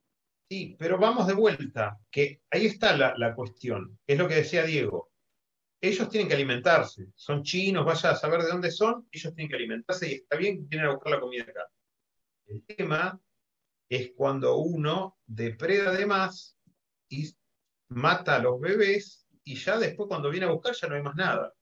Sí, pero vamos de vuelta, que ahí está la, la, cuestión, es lo que decía Diego. Ellos tienen que alimentarse, son chinos, vaya a saber de dónde son, ellos tienen que alimentarse y está bien que tienen que buscar la comida acá. El tema es cuando uno depreda de más y mata a los bebés y ya después cuando viene a buscar ya no hay más nada.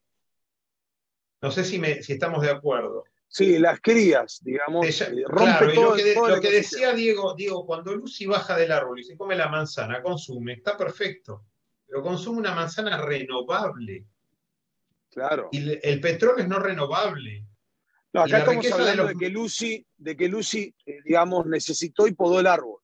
No sé si, me, si estamos de acuerdo. Sí, las crías, digamos. Eh, claro, y lo que, lo que decía Diego, Diego, cuando Lucy baja del árbol y se come la manzana, consume, está perfecto, pero consume una manzana renovable. Claro. Y el petróleo es no renovable. No, acá estamos hablando de, que Lucy, de que Lucy, eh, digamos, necesitó y podó el árbol.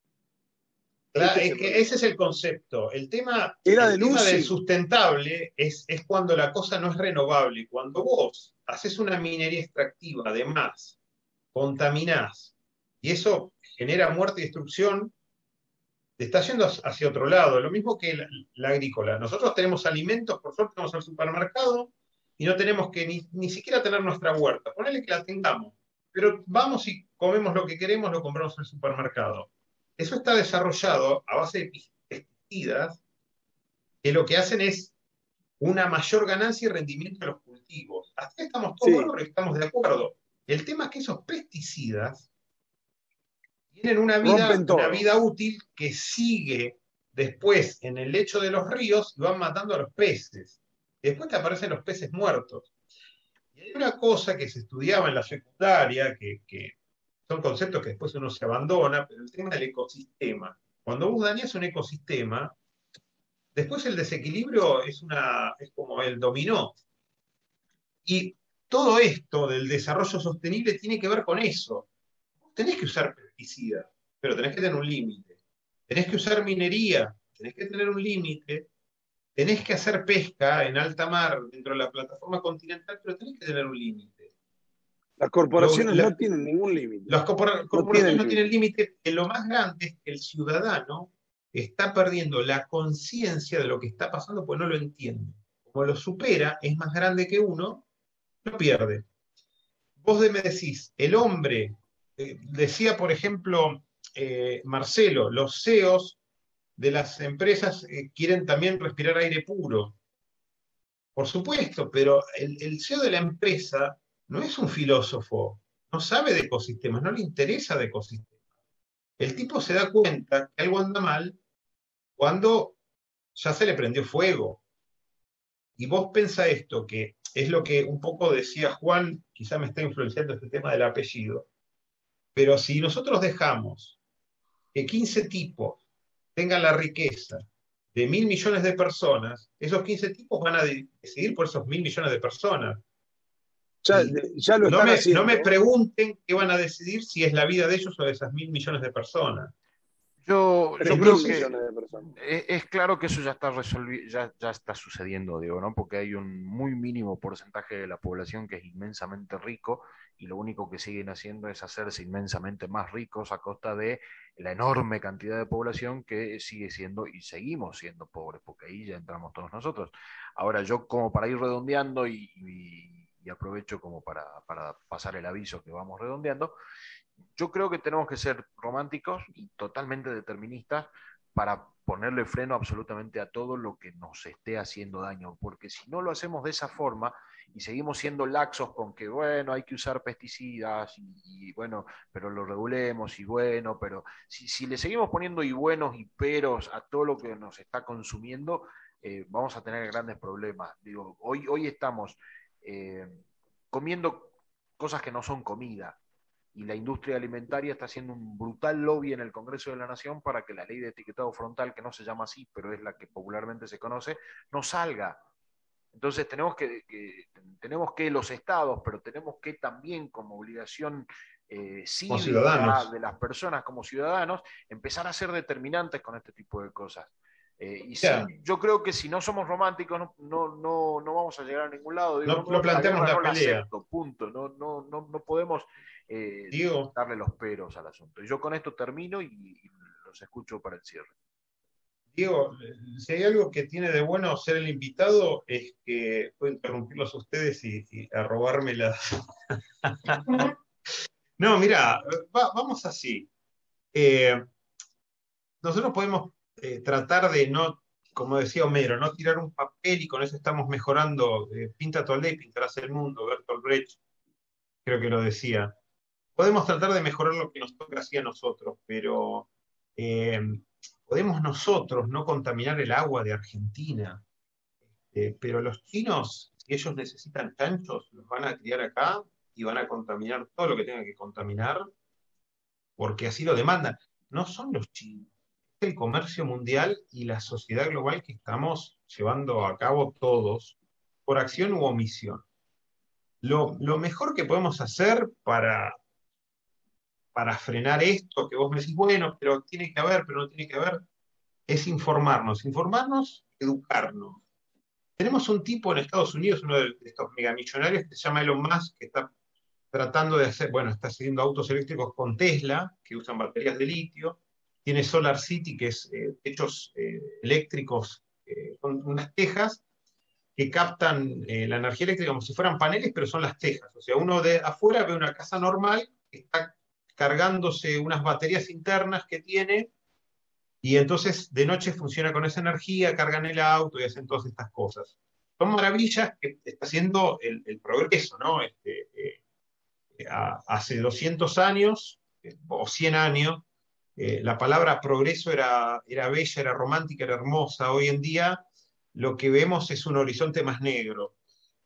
ese es el concepto. El tema, Era de tema del sustentable es, es cuando la cosa no es renovable. Cuando vos haces una minería extractiva, además, contaminás, y eso genera muerte y destrucción, te está yendo hacia otro lado. Lo mismo que la, agrícola. Nosotros tenemos alimentos, por suerte vamos al supermercado y no tenemos que ni, siquiera tener nuestra huerta. Ponele que la tengamos, pero vamos y comemos lo que queremos, lo compramos en el supermercado. Eso está desarrollado a base de pesticidas que lo que hacen es una mayor ganancia y rendimiento de los cultivos. Hasta estamos todos estamos de acuerdo. El tema es que esos pesticidas tienen una vida, una vida útil que sigue después en el lecho de los ríos y van matando a los peces. Y después te aparecen los peces muertos. Y hay una cosa que se estudiaba en la secundaria, que, que son conceptos que después uno se abandona, pero el tema del ecosistema. Cuando vos dañas un ecosistema, Después el desequilibrio es, una, es como el dominó. Y todo esto del desarrollo sostenible tiene que ver con eso. Tenés que usar pesticidas, pero tenés que tener un límite. Tenés que usar minería, tenés que tener un límite. Tenés que hacer pesca en alta mar dentro de la plataforma continental, pero tenés que tener un límite. Las corporaciones no tienen ningún límite. Las corporaciones no tienen límite. Lo más grande es que el ciudadano está perdiendo la conciencia de lo que está pasando porque no lo entiende. Como lo supera, es más grande que uno, lo pierde. Vos me decís, el hombre, eh, decía por ejemplo eh, Marcelo, los CEOs de las empresas eh, quieren también respirar aire puro. Por supuesto, pero el, el CEO de la empresa no es un filósofo, no sabe de ecosistemas, no le interesa de ecosistemas. El tipo se da cuenta que algo anda mal cuando ya se le prendió fuego. Y vos pensá esto, que es lo que un poco decía Juan, quizá me está influenciando este tema del apellido, pero si nosotros dejamos que 15 tipos tengan la riqueza de mil millones de personas, esos 15 tipos van a decidir por esos mil millones de personas. Ya, lo no, me, no me pregunten qué van a decidir si es la vida de ellos o de esas mil millones de personas. Yo, creo que e, es, claro que eso ya está ya, ya, está sucediendo, digo, ¿no? Porque hay un muy mínimo porcentaje de la población que es inmensamente rico y lo único que siguen haciendo es hacerse inmensamente más ricos a costa de la enorme cantidad de población que sigue siendo y seguimos siendo pobres, porque ahí ya entramos todos nosotros. Ahora, yo como para ir redondeando y, y aprovecho como para, para pasar el aviso que vamos redondeando, yo creo que tenemos que ser románticos y totalmente deterministas para ponerle freno absolutamente a todo lo que nos esté haciendo daño, porque si no lo hacemos de esa forma y seguimos siendo laxos con que, bueno, hay que usar pesticidas y, bueno, pero lo regulemos y bueno, pero si, le seguimos poniendo y buenos y peros a todo lo que nos está consumiendo, eh, vamos a tener grandes problemas. Digo, hoy, hoy estamos eh, comiendo cosas que no son comida, y la industria alimentaria está haciendo un brutal lobby en el Congreso de la Nación para que la ley de etiquetado frontal, que no se llama así, pero es la que popularmente se conoce, no salga. Entonces tenemos que, tenemos que los estados, pero tenemos que también como obligación eh, cívica de las personas como ciudadanos, empezar a ser determinantes con este tipo de cosas. Eh, y yo creo que si no somos románticos no, no, no, vamos a llegar a ningún lado. no, planteamos la, pelea. punto. No, no, no, podemos eh, darle los peros al asunto. Y yo con esto termino y, los escucho para el cierre. Diego, si hay algo que tiene de bueno ser el invitado es que puedo interrumpirlos a ustedes y, a robarme la... *laughs* no, mira, vamos así. Eh, nosotros podemos eh, tratar de no, como decía Homero, no tirar un papel y con eso estamos mejorando. Eh, pinta tu aldea y pintarás el mundo, Bertolt Brecht, creo que lo decía. Podemos tratar de mejorar lo que nos toca así a nosotros, pero eh, podemos nosotros no contaminar el agua de Argentina. pero los chinos, si ellos necesitan chanchos, los van a criar acá y van a contaminar todo lo que tengan que contaminar, porque así lo demandan. No son los chinos el comercio mundial y la sociedad global que estamos llevando a cabo todos, por acción u omisión. Lo, mejor que podemos hacer para, para frenar esto, que vos me decís, bueno, pero tiene que haber, pero no tiene que haber, es informarnos. Informarnos, educarnos. Tenemos un tipo en Estados Unidos, uno de estos megamillonarios, que se llama Elon Musk, que está tratando de hacer, bueno, está haciendo autos eléctricos con Tesla, que usan baterías de litio, tiene Solar City, que es eh, techos eh, eléctricos eh, con unas tejas que captan la energía eléctrica como si fueran paneles, pero son las tejas. O sea, uno de afuera ve una casa normal que está cargándose unas baterías internas que tiene y entonces de noche funciona con esa energía, cargan el auto y hacen todas estas cosas. Son maravillas que está haciendo el, progreso, ¿no? Este, hace 200 años o 100 años eh, la palabra progreso era, era bella, era romántica, era hermosa. Hoy en día lo que vemos es un horizonte más negro.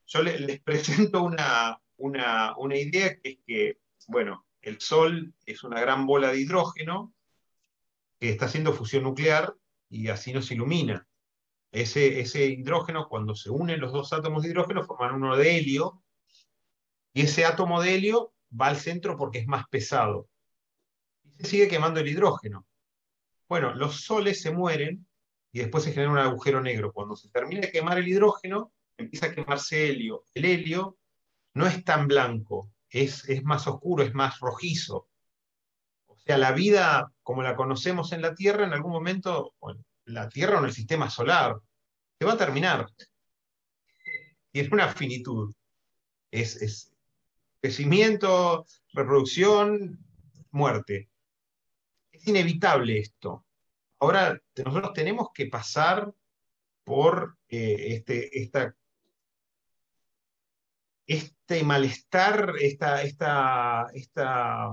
Yo les, *laughs* presento una, una, idea que es que, bueno, el Sol es una gran bola de hidrógeno que está haciendo fusión nuclear y así nos ilumina. Ese, ese hidrógeno, cuando se unen los dos átomos de hidrógeno, forman uno de helio, y ese átomo de helio va al centro porque es más pesado se sigue quemando el hidrógeno. Bueno, los soles se mueren y después se genera un agujero negro. Cuando se termina de quemar el hidrógeno, empieza a quemarse helio. El helio no es tan blanco, es, es más oscuro, es más rojizo. O sea, la vida como la conocemos en la Tierra, en algún momento, la Tierra o en el sistema solar, se va a terminar. Tiene una finitud. Es, es crecimiento, reproducción, muerte inevitable esto. Ahora nosotros tenemos que pasar por eh, este, esta, este malestar, esta, esta, esta,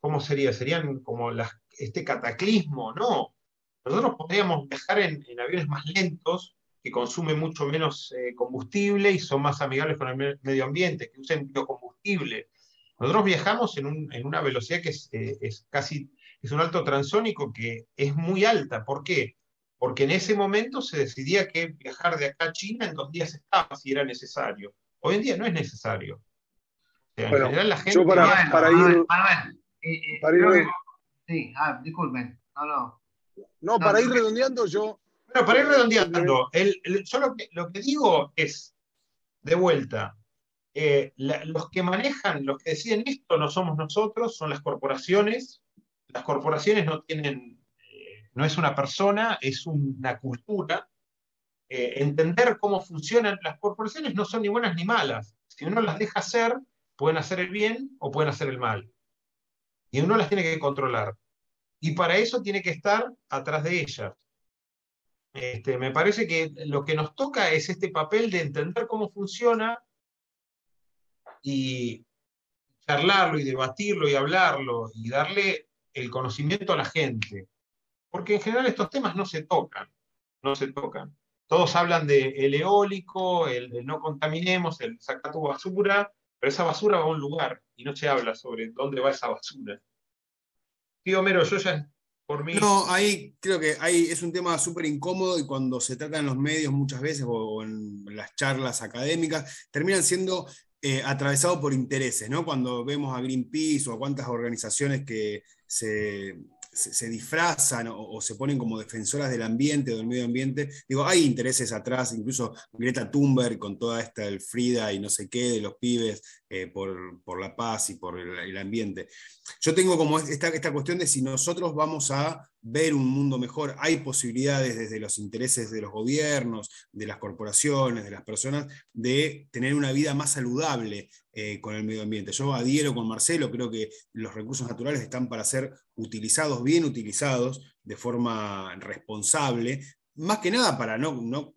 ¿cómo sería? Serían como este cataclismo, ¿no? Nosotros podríamos viajar en, aviones más lentos, que consumen mucho menos eh, combustible y son más amigables con el medio ambiente, que usen biocombustible. Nosotros viajamos en, en una velocidad que es, eh, es casi es un alto transónico que es muy alta. ¿Por qué? Porque en ese momento se decidía que viajar de acá a China en dos días estaba, si era necesario. Hoy en día no es necesario. en general la gente... para, para, ir... para ir... Sí, ah, disculpen. No, no. No, para ir redondeando yo... Bueno, para ir redondeando, yo lo que, lo que digo es, de vuelta, eh, los que manejan, los que deciden esto no somos nosotros, son las corporaciones, las corporaciones no tienen, eh, no es una persona, es una cultura. Eh, entender cómo funcionan las corporaciones no son ni buenas ni malas. Si uno las deja hacer, pueden hacer el bien o pueden hacer el mal. Y uno las tiene que controlar. Y para eso tiene que estar atrás de ellas. Este, me parece que lo que nos toca es este papel de entender cómo funciona y charlarlo y debatirlo y hablarlo y darle el conocimiento a la gente. Porque en general estos temas no se tocan, no se tocan. Todos hablan del eólico, el, no contaminemos, el sacar tu basura, pero esa basura va a un lugar y no se habla sobre dónde va esa basura. Sí, Homero, yo ya por mí... No, ahí creo que ahí es un tema súper incómodo y cuando se trata en los medios muchas veces o en las charlas académicas, terminan siendo eh, atravesado por intereses, ¿no? Cuando vemos a Greenpeace o a cuántas organizaciones que se, se, disfrazan o, se ponen como defensoras del ambiente o del medio ambiente. Digo, hay intereses atrás, incluso Greta Thunberg con toda esta el Frida y no sé qué de los pibes eh, por, la paz y por el, ambiente. Yo tengo como esta, esta cuestión de si nosotros vamos a ver un mundo mejor, hay posibilidades desde los intereses de los gobiernos, de las corporaciones, de las personas, de tener una vida más saludable eh, con el medio ambiente. Yo adhiero con Marcelo, creo que los recursos naturales están para ser utilizados, bien utilizados, de forma responsable, más que nada para no, no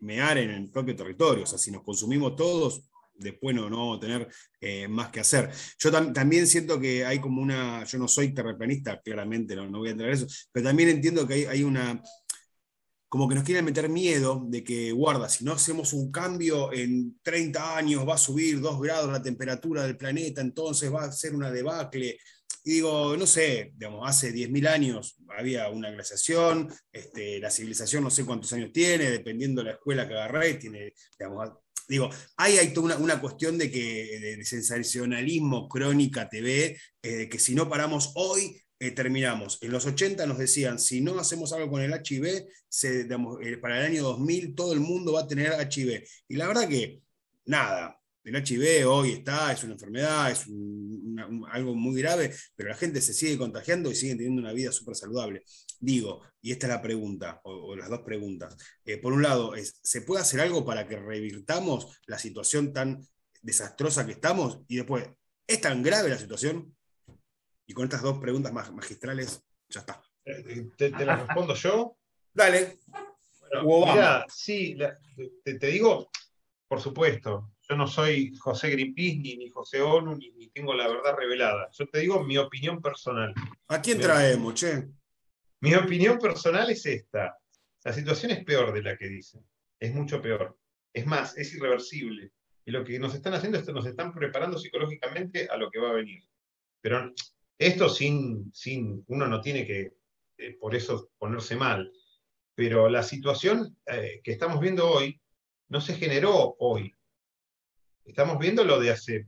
mear en el propio territorio. O sea, si nos consumimos todos, después no, no vamos a tener eh, más que hacer. Yo también siento que hay como una, yo no soy terraplanista, claramente, no, no voy a entrar eso, pero también entiendo que hay, hay, una, como que nos quieren meter miedo de que, guarda, si no hacemos un cambio en 30 años va a subir 2 grados la temperatura del planeta, entonces va a ser una debacle. Y digo, no sé, digamos, hace 10.000 años había una glaciación, este, la civilización no sé cuántos años tiene, dependiendo de la escuela que agarré, tiene, digamos, Digo, hay, toda una, cuestión de que de, sensacionalismo crónica TV, eh, que si no paramos hoy, eh, terminamos. En los 80 nos decían, si no hacemos algo con el HIV, eh, para el año 2000 todo el mundo va a tener HIV. Y la verdad que, nada, el HIV hoy está, es una enfermedad, es algo muy grave, pero la gente se sigue contagiando y sigue teniendo una vida súper saludable. Digo, y esta es la pregunta, o, las dos preguntas. Eh, por un lado, ¿se puede hacer algo para que revirtamos la situación tan desastrosa que estamos? Y después, ¿es tan grave la situación? Y con estas dos preguntas magistrales, ya está. Eh, ¿Te, las respondo yo? Dale. Bueno, sí, te, te digo, por supuesto, yo no soy José Greenpeace ni, José ONU, ni, tengo la verdad revelada. Yo te digo mi opinión personal. ¿A quién traemos, che? Mi opinión personal es esta. La situación es peor de la que dicen. Es mucho peor. Es más, es irreversible. Y lo que nos están haciendo es que nos están preparando psicológicamente a lo que va a venir. Pero esto sin, sin uno no tiene que eh, por eso ponerse mal. Pero la situación eh, que estamos viendo hoy no se generó hoy. Estamos viendo lo de hace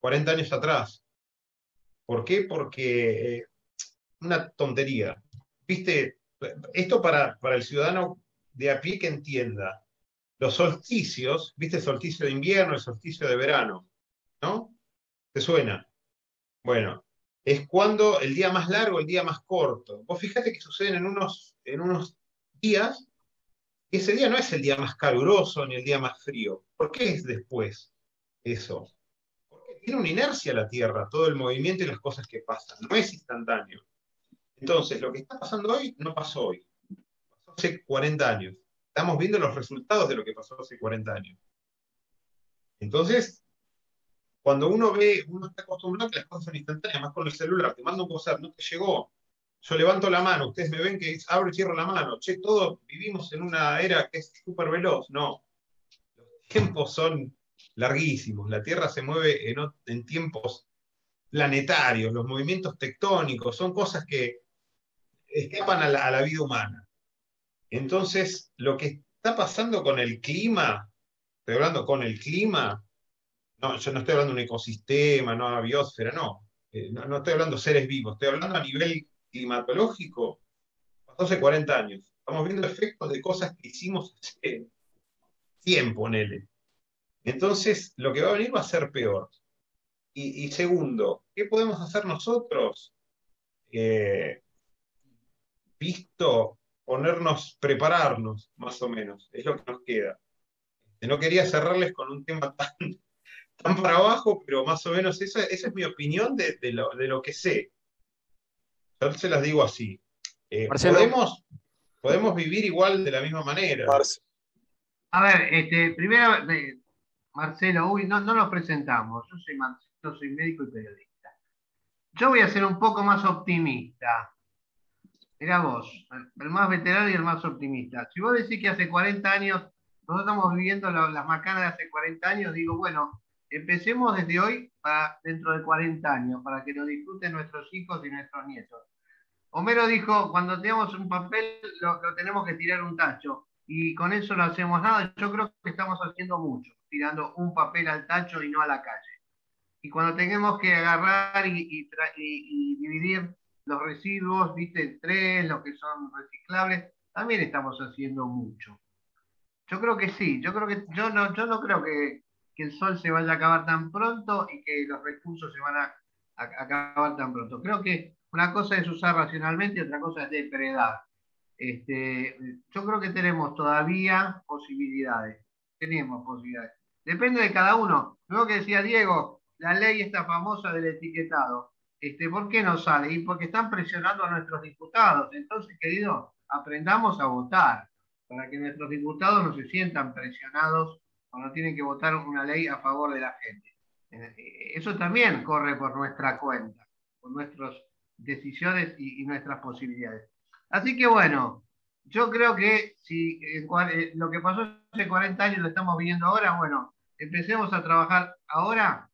40 años atrás. ¿Por qué? Porque eh, una tontería. Viste, esto para, para el ciudadano de a pie que entienda. Los solsticios, viste el solsticio de invierno, el solsticio de verano, ¿no? ¿Te suena? Bueno, es cuando el día más largo, el día más corto. Vos fíjate que suceden en unos, en unos días, ese día no es el día más caluroso ni el día más frío. ¿Por qué es después? eso. Porque tiene una inercia la Tierra, todo el movimiento y las cosas que pasan, no es instantáneo. Entonces, lo que está pasando hoy no pasó hoy, pasó hace 40 años. Estamos viendo los resultados de lo que pasó hace 40 años. Entonces, cuando uno ve, uno está acostumbrado a que las cosas son instantáneas, más con el celular, te mando un WhatsApp, no te llegó. Yo levanto la mano, ustedes me ven que abro y cierro la mano. Che, todos vivimos en una era que es súper veloz. No. Los tiempos son larguísimos. La Tierra se mueve en, tiempos planetarios, los movimientos tectónicos, son cosas que escapan a la, vida humana. Entonces, lo que está pasando con el clima, estoy hablando con el clima, no, yo no estoy hablando de un ecosistema, no una biosfera, no. Eh, no, no, estoy hablando de seres vivos, estoy hablando a nivel climatológico, hace 40 años. Estamos viendo efectos de cosas que hicimos hace 100, ponele. Entonces, lo que va a venir va a ser peor. Y, segundo, ¿qué podemos hacer nosotros? Eh, visto, ponernos, prepararnos, más o menos, es lo que nos queda. No quería cerrarles con un tema tan, *laughs* tan para abajo, pero más o menos esa, es mi opinión de, lo, que sé. Yo se las digo así. Eh, podemos, podemos vivir igual de la misma manera. A ver, este, primero, Marcelo, uy, no, no nos presentamos. Yo soy Marcelo, soy médico y periodista. Yo voy a ser un poco más optimista. Mira vos, el más veterano y el más optimista. Si vos decís que hace 40 años, nosotros estamos viviendo las macanas de hace 40 años, digo, bueno, empecemos desde hoy para dentro de 40 años, para que lo disfruten nuestros hijos y nuestros nietos. Homero dijo, cuando tenemos un papel, lo, tenemos que tirar un tacho. y con eso no hacemos nada. Yo creo que estamos haciendo mucho, tirando un papel al tacho y no a la calle. Y cuando tengamos que agarrar y, dividir los residuos, viste, tres, los que son reciclables, también estamos haciendo mucho. Yo creo que sí, yo creo que yo no, yo no creo que, el sol se vaya a acabar tan pronto y que los recursos se van a, acabar tan pronto. Creo que una cosa es usar racionalmente y otra cosa es depredar. Este, yo creo que tenemos todavía posibilidades. Tenemos posibilidades. Depende de cada uno. Luego que decía Diego, la ley esta famosa del etiquetado. Este, ¿Por qué no sale? Y porque están presionando a nuestros diputados. Entonces, querido, aprendamos a votar para que nuestros diputados no se sientan presionados cuando tienen que votar una ley a favor de la gente. Eh, eso también corre por nuestra cuenta, por nuestras decisiones y, nuestras posibilidades. Así que bueno, yo creo que si eh, lo que pasó hace 40 años lo estamos viviendo ahora, bueno, empecemos a trabajar ahora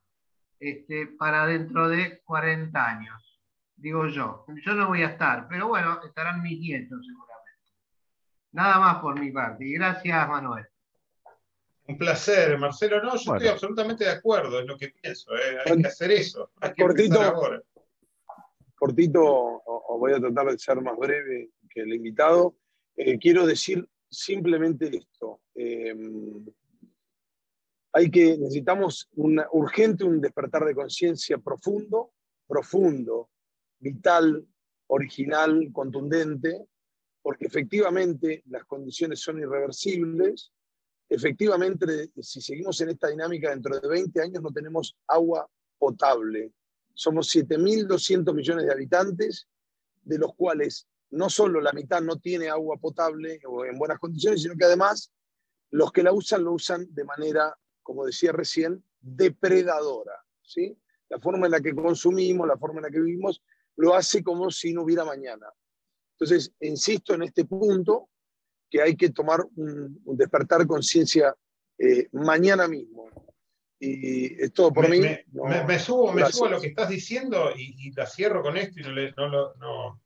este, para dentro de 40 años, digo yo. Yo no voy a estar, pero bueno, estarán mis nietos seguramente. Nada más por mi parte. Y gracias, Manuel. Un placer, Marcelo. No, yo estoy absolutamente de acuerdo, en lo que pienso. ¿eh? Hay que hacer eso. cortito, cortito, o, voy a tratar de ser más breve que el invitado. Eh, quiero decir simplemente esto. Eh, hay que, necesitamos una, urgente un despertar de conciencia profundo, profundo, vital, original, contundente, porque efectivamente las condiciones son irreversibles. Efectivamente, si seguimos en esta dinámica, dentro de 20 años no tenemos agua potable. Somos 7.200 millones de habitantes, de los cuales no solo la mitad no tiene agua potable o en buenas condiciones, sino que además los que la usan lo usan de manera como decía recién, depredadora. ¿sí? La forma en la que consumimos, la forma en la que vivimos, lo hace como si no hubiera mañana. Entonces, insisto en este punto que hay que tomar un, despertar conciencia eh, mañana mismo. Y es todo por mí. Me, subo, me subo a lo que estás diciendo y, la cierro con esto y no, no,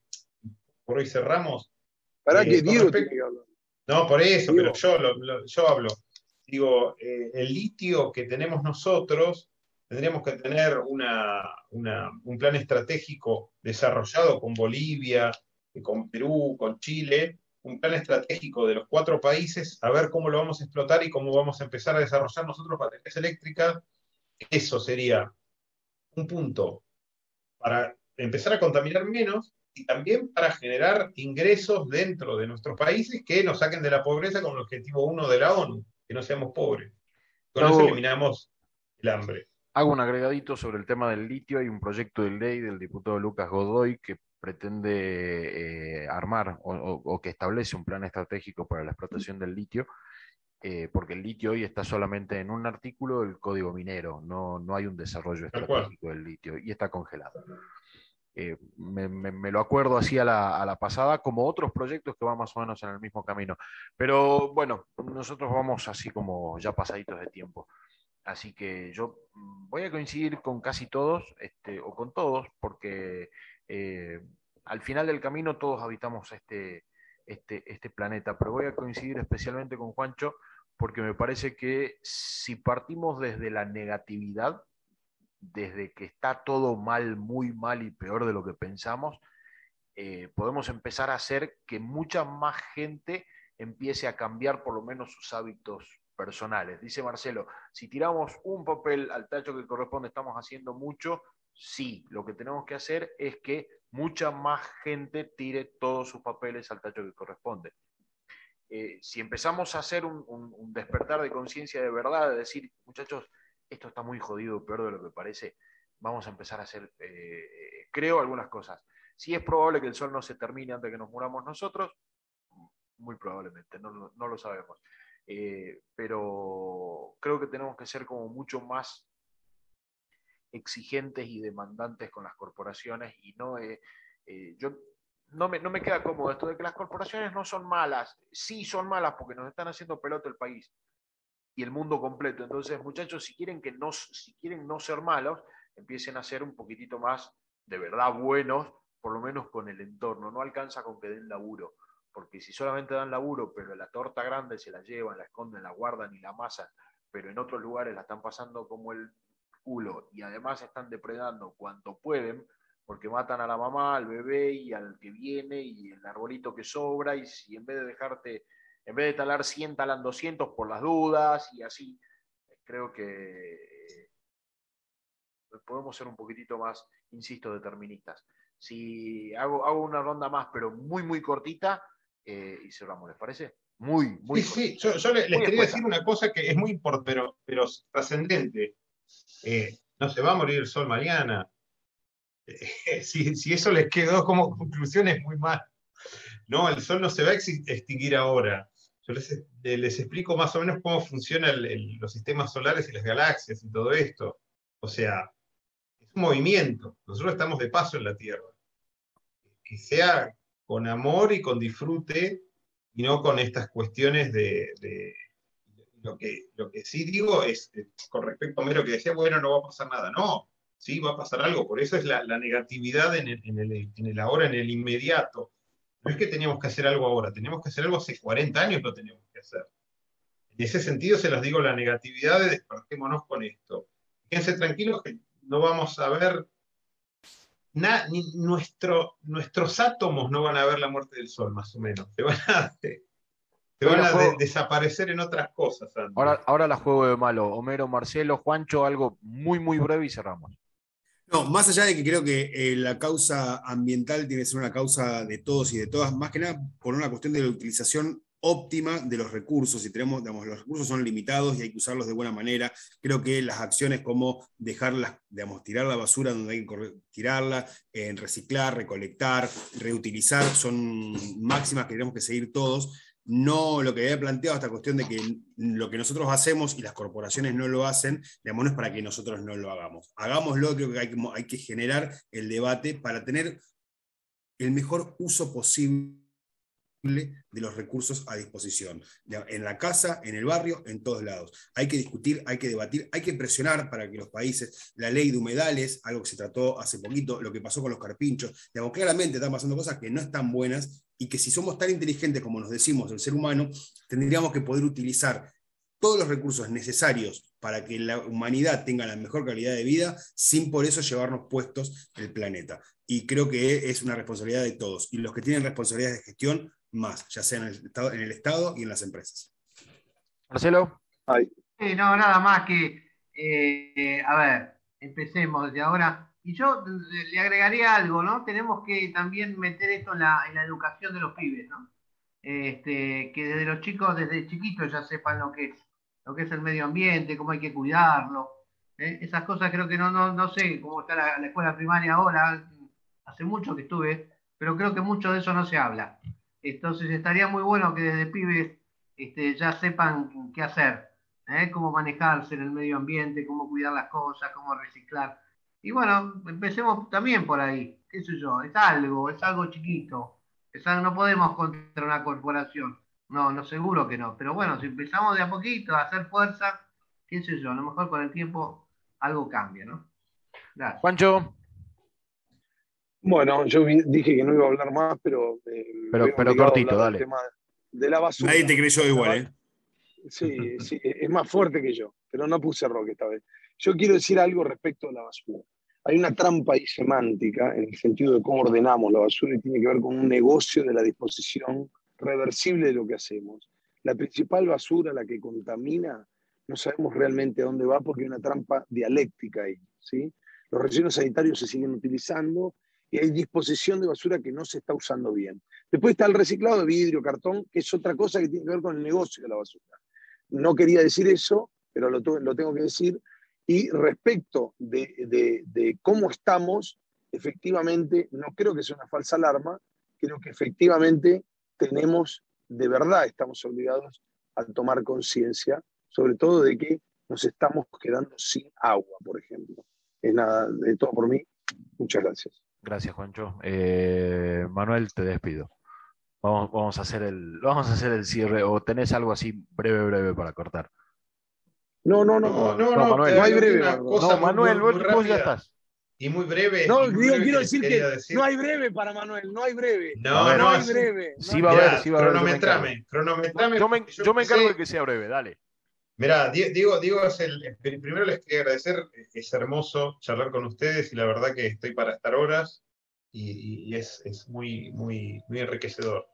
por hoy cerramos. ¿Para eh, que No, por eso, pero yo, yo hablo digo, eh, el litio que tenemos nosotros, tendríamos que tener un plan estratégico desarrollado con Bolivia, con Perú, con Chile, un plan estratégico de los cuatro países, a ver cómo lo vamos a explotar y cómo vamos a empezar a desarrollar nosotros baterías eléctricas. Eso sería un punto para empezar a contaminar menos y también para generar ingresos dentro de nuestros países que nos saquen de la pobreza con el objetivo uno de la ONU que no seamos pobres. Con eso eliminamos el hambre. Hago un agregadito sobre el tema del litio. Hay un proyecto de ley del diputado Lucas Godoy que pretende eh, armar o, que establece un plan estratégico para la explotación del litio, eh, porque el litio hoy está solamente en un artículo del código minero, no, no hay un desarrollo estratégico del litio y está congelado. Eh, me, lo acuerdo así a la, pasada, como otros proyectos que van más o menos en el mismo camino. Pero bueno, nosotros vamos así como ya pasaditos de tiempo. Así que yo mm, voy a coincidir con casi todos, este, o con todos, porque eh, al final del camino todos habitamos este, este, este planeta, pero voy a coincidir especialmente con Juancho, porque me parece que si partimos desde la negatividad, desde que está todo mal, muy mal y peor de lo que pensamos, eh, podemos empezar a hacer que mucha más gente empiece a cambiar por lo menos sus hábitos personales. Dice Marcelo, si tiramos un papel al tacho que corresponde, estamos haciendo mucho. Sí, lo que tenemos que hacer es que mucha más gente tire todos sus papeles al tacho que corresponde. Eh, si empezamos a hacer un, despertar de conciencia de verdad, de decir, muchachos, esto está muy jodido, peor de lo que parece, vamos a empezar a hacer, eh, creo, algunas cosas. Si es probable que el sol no se termine antes de que nos muramos nosotros, muy probablemente, no, lo sabemos. Eh, pero creo que tenemos que ser como mucho más exigentes y demandantes con las corporaciones y no, eh, yo no me, no me queda cómodo esto de que las corporaciones no son malas, sí son malas porque nos están haciendo pelota el país, y el mundo completo. Entonces, muchachos, si quieren, que no, si quieren no ser malos, empiecen a ser un poquitito más de verdad buenos, por lo menos con el entorno. No alcanza con que den laburo, porque si solamente dan laburo, pero la torta grande se la llevan, la esconden, la guardan y la amasan, pero en otros lugares la están pasando como el culo y además están depredando cuanto pueden, porque matan a la mamá, al bebé y al que viene y el arbolito que sobra, y si en vez de dejarte, en vez de talar 100, talan 200 por las dudas y así, creo que podemos ser un poquitito más, insisto, deterministas. Si hago, hago una ronda más, pero muy, muy cortita, eh, y cerramos, ¿les parece? Muy, muy. Sí, sí, yo, les, quería decir una cosa que es muy importante, pero, pero trascendente. Eh, no se va a morir el sol mañana. Eh, *laughs* si, eso les quedó como conclusión es muy mal. No, el sol no se va a extinguir ahora. Yo les, explico más o menos cómo funcionan los sistemas solares y las galaxias y todo esto. O sea, es un movimiento. Nosotros estamos de paso en la Tierra. Que sea con amor y con disfrute y no con estas cuestiones de, lo, que, lo que sí digo es, con respecto a Mero que decía, bueno, no va a pasar nada. No, sí va a pasar algo. Por eso es la, negatividad en el, en el, ahora, en el inmediato. No es que teníamos que hacer algo ahora, tenemos que hacer algo hace 40 años lo tenemos que hacer. En ese sentido se los digo la negatividad de despertémonos con esto. Quédense tranquilos que no vamos a ver nuestro, nuestros átomos no van a ver la muerte del sol, más o menos. Se van a, desaparecer en otras cosas. Ahora, ahora la juego de malo. Homero, Marcelo, Juancho, algo muy, muy breve y cerramos. No, más allá de que creo que eh, la causa ambiental tiene que ser una causa de todos y de todas, más que nada por una cuestión de la utilización óptima de los recursos. Y tenemos, digamos, los recursos son limitados y hay que usarlos de buena manera. Creo que las acciones como dejarlas, digamos, tirar la basura donde hay que tirarla, en reciclar, recolectar, reutilizar, son máximas que tenemos que seguir todos. No lo que había planteado, esta cuestión de que lo que nosotros hacemos y las corporaciones no lo hacen, digamos, no es para que nosotros no lo hagamos. Hagámoslo, creo que hay que, generar el debate para tener el mejor uso posible de los recursos a disposición, en la casa, en el barrio, en todos lados. Hay que discutir, hay que debatir, hay que presionar para que los países, la ley de humedales, algo que se trató hace poquito, lo que pasó con los carpinchos, digamos, claramente están pasando cosas que no están buenas y que si somos tan inteligentes como nos decimos el ser humano, tendríamos que poder utilizar todos los recursos necesarios para que la humanidad tenga la mejor calidad de vida sin por eso llevarnos puestos el planeta. Y creo que es una responsabilidad de todos. Y los que tienen responsabilidades de gestión más, ya sea en el Estado, en el estado y en las empresas. Marcelo. no, nada más que, eh, a ver, empecemos desde ahora. Y yo le agregaría algo, ¿no? Tenemos que también meter esto en la, educación de los pibes, ¿no? Este, que desde los chicos, desde chiquitos ya sepan lo que es, lo que es el medio ambiente, cómo hay que cuidarlo. ¿eh? Esas cosas creo que no, no, no sé cómo está la, la escuela primaria ahora, hace mucho que estuve, pero creo que mucho de eso no se habla. Entonces estaría muy bueno que desde pibes este, ya sepan qué hacer, ¿eh? cómo manejarse en el medio ambiente, cómo cuidar las cosas, cómo reciclar. Y bueno, empecemos también por ahí, qué sé yo, es algo, es algo chiquito. no podemos contra una corporación. No, no seguro que no. Pero bueno, si empezamos de a poquito a hacer fuerza, qué sé yo, a lo mejor con el tiempo algo cambia, ¿no? Gracias. Juancho. Bueno, yo dije que no iba a hablar más, pero. Eh, pero pero cortito, dale. De la basura. Nadie te creyó igual, ¿eh? Sí, sí, es más fuerte que yo, pero no puse rock esta vez. Yo quiero decir algo respecto a la basura. Hay una trampa ahí semántica en el sentido de cómo ordenamos la basura y tiene que ver con un negocio de la disposición reversible de lo que hacemos. La principal basura, la que contamina, no sabemos realmente dónde va porque hay una trampa dialéctica ahí. ¿sí? Los residuos sanitarios se siguen utilizando y hay disposición de basura que no se está usando bien. Después está el reciclado de vidrio, cartón, que es otra cosa que tiene que ver con el negocio de la basura. No quería decir eso, pero lo, tengo que decir. Y respecto de, cómo estamos, efectivamente, no creo que sea una falsa alarma, creo que efectivamente tenemos, de verdad estamos obligados a tomar conciencia, sobre todo de que nos estamos quedando sin agua, por ejemplo. Es nada, de todo por mí. Muchas gracias. Gracias, Juancho. Eh, Manuel, te despido. Vamos, vamos, a hacer el, vamos a hacer el cierre. ¿O tenés algo así breve, breve para cortar? No, no, no, no, no, no, Manuel, hay breve. no, Manuel, vos, ya estás. y muy breve. No, quiero decir que no hay breve para Manuel, no hay breve. No, no, hay breve. Sí va a haber, sí va a haber. Cronometrame, cronometrame. Yo me, yo me encargo de que sea breve, dale. Mirá, digo, digo es el, primero les quería agradecer, es hermoso charlar con ustedes y la verdad que estoy para estar horas y, y es, es, muy, muy, muy enriquecedor.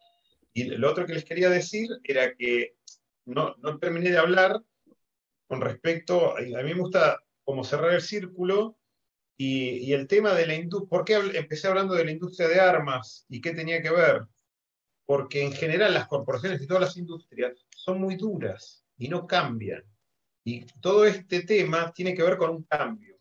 Y lo otro que les quería decir era que no, no terminé de hablar con respecto, a, mí me gusta como cerrar el círculo y, el tema de la industria, ¿por qué empecé hablando de la industria de armas y qué tenía que ver? Porque en general las corporaciones y todas las industrias son muy duras y no cambian. Y todo este tema tiene que ver con un cambio.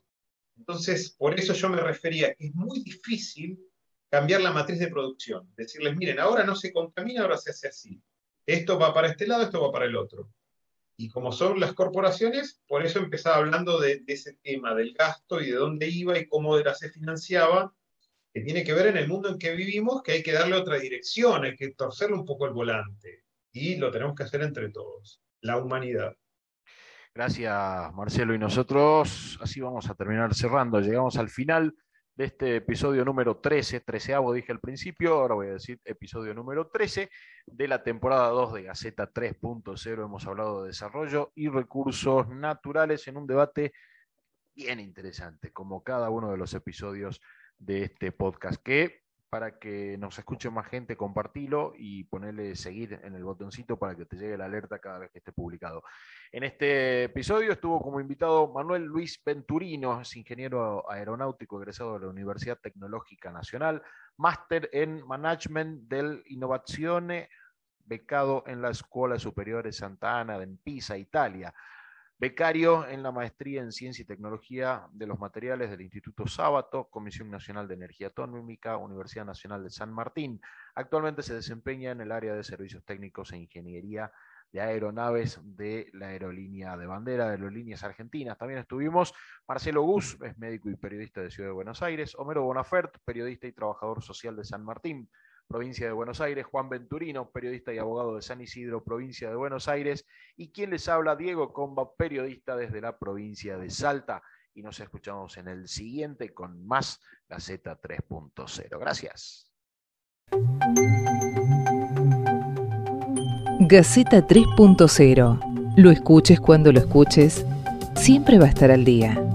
Entonces, por eso yo me refería, es muy difícil cambiar la matriz de producción. Decirles, miren, ahora no se contamina, ahora se hace así. Esto va para este lado, esto va para el otro. Y como son las corporaciones, por eso empezaba hablando de, ese tema del gasto y de dónde iba y cómo era, se financiaba, que tiene que ver en el mundo en que vivimos, que hay que darle otra dirección, hay que torcerle un poco el volante. Y lo tenemos que hacer entre todos, la humanidad. Gracias, Marcelo. Y nosotros así vamos a terminar cerrando. Llegamos al final de este episodio número 13, treceavo dije al principio, ahora voy a decir episodio número 13 de la temporada 2 de Gaceta 3.0. Hemos hablado de desarrollo y recursos naturales en un debate bien interesante, como cada uno de los episodios de este podcast, que para que nos escuche más gente, compartilo y ponerle seguir en el botoncito para que te llegue la alerta cada vez que esté publicado. En este episodio estuvo como invitado Manuel Luis Venturino, es ingeniero aeronáutico egresado de la Universidad Tecnológica Nacional, máster en Management del Innovazione, becado en la Escuela Superior Santa Ana en Pisa, Italia becario en la maestría en Ciencia y Tecnología de los Materiales del Instituto Sábato, Comisión Nacional de Energía Atómica, Universidad Nacional de San Martín. Actualmente se desempeña en el área de Servicios Técnicos e Ingeniería de Aeronaves de la Aerolínea de Bandera de Aerolíneas Argentinas. También estuvimos Marcelo Gus, es médico y periodista de Ciudad de Buenos Aires, Homero Bonafert, periodista y trabajador social de San Martín, provincia de Buenos Aires, Juan Venturino, periodista y abogado de San Isidro, provincia de Buenos Aires, y quien les habla, Diego Comba, periodista desde la provincia de Salta. Y nos escuchamos en el siguiente con más Gaceta 3.0. Gracias. Gaceta 3.0. Lo escuches cuando lo escuches, siempre va a estar al día.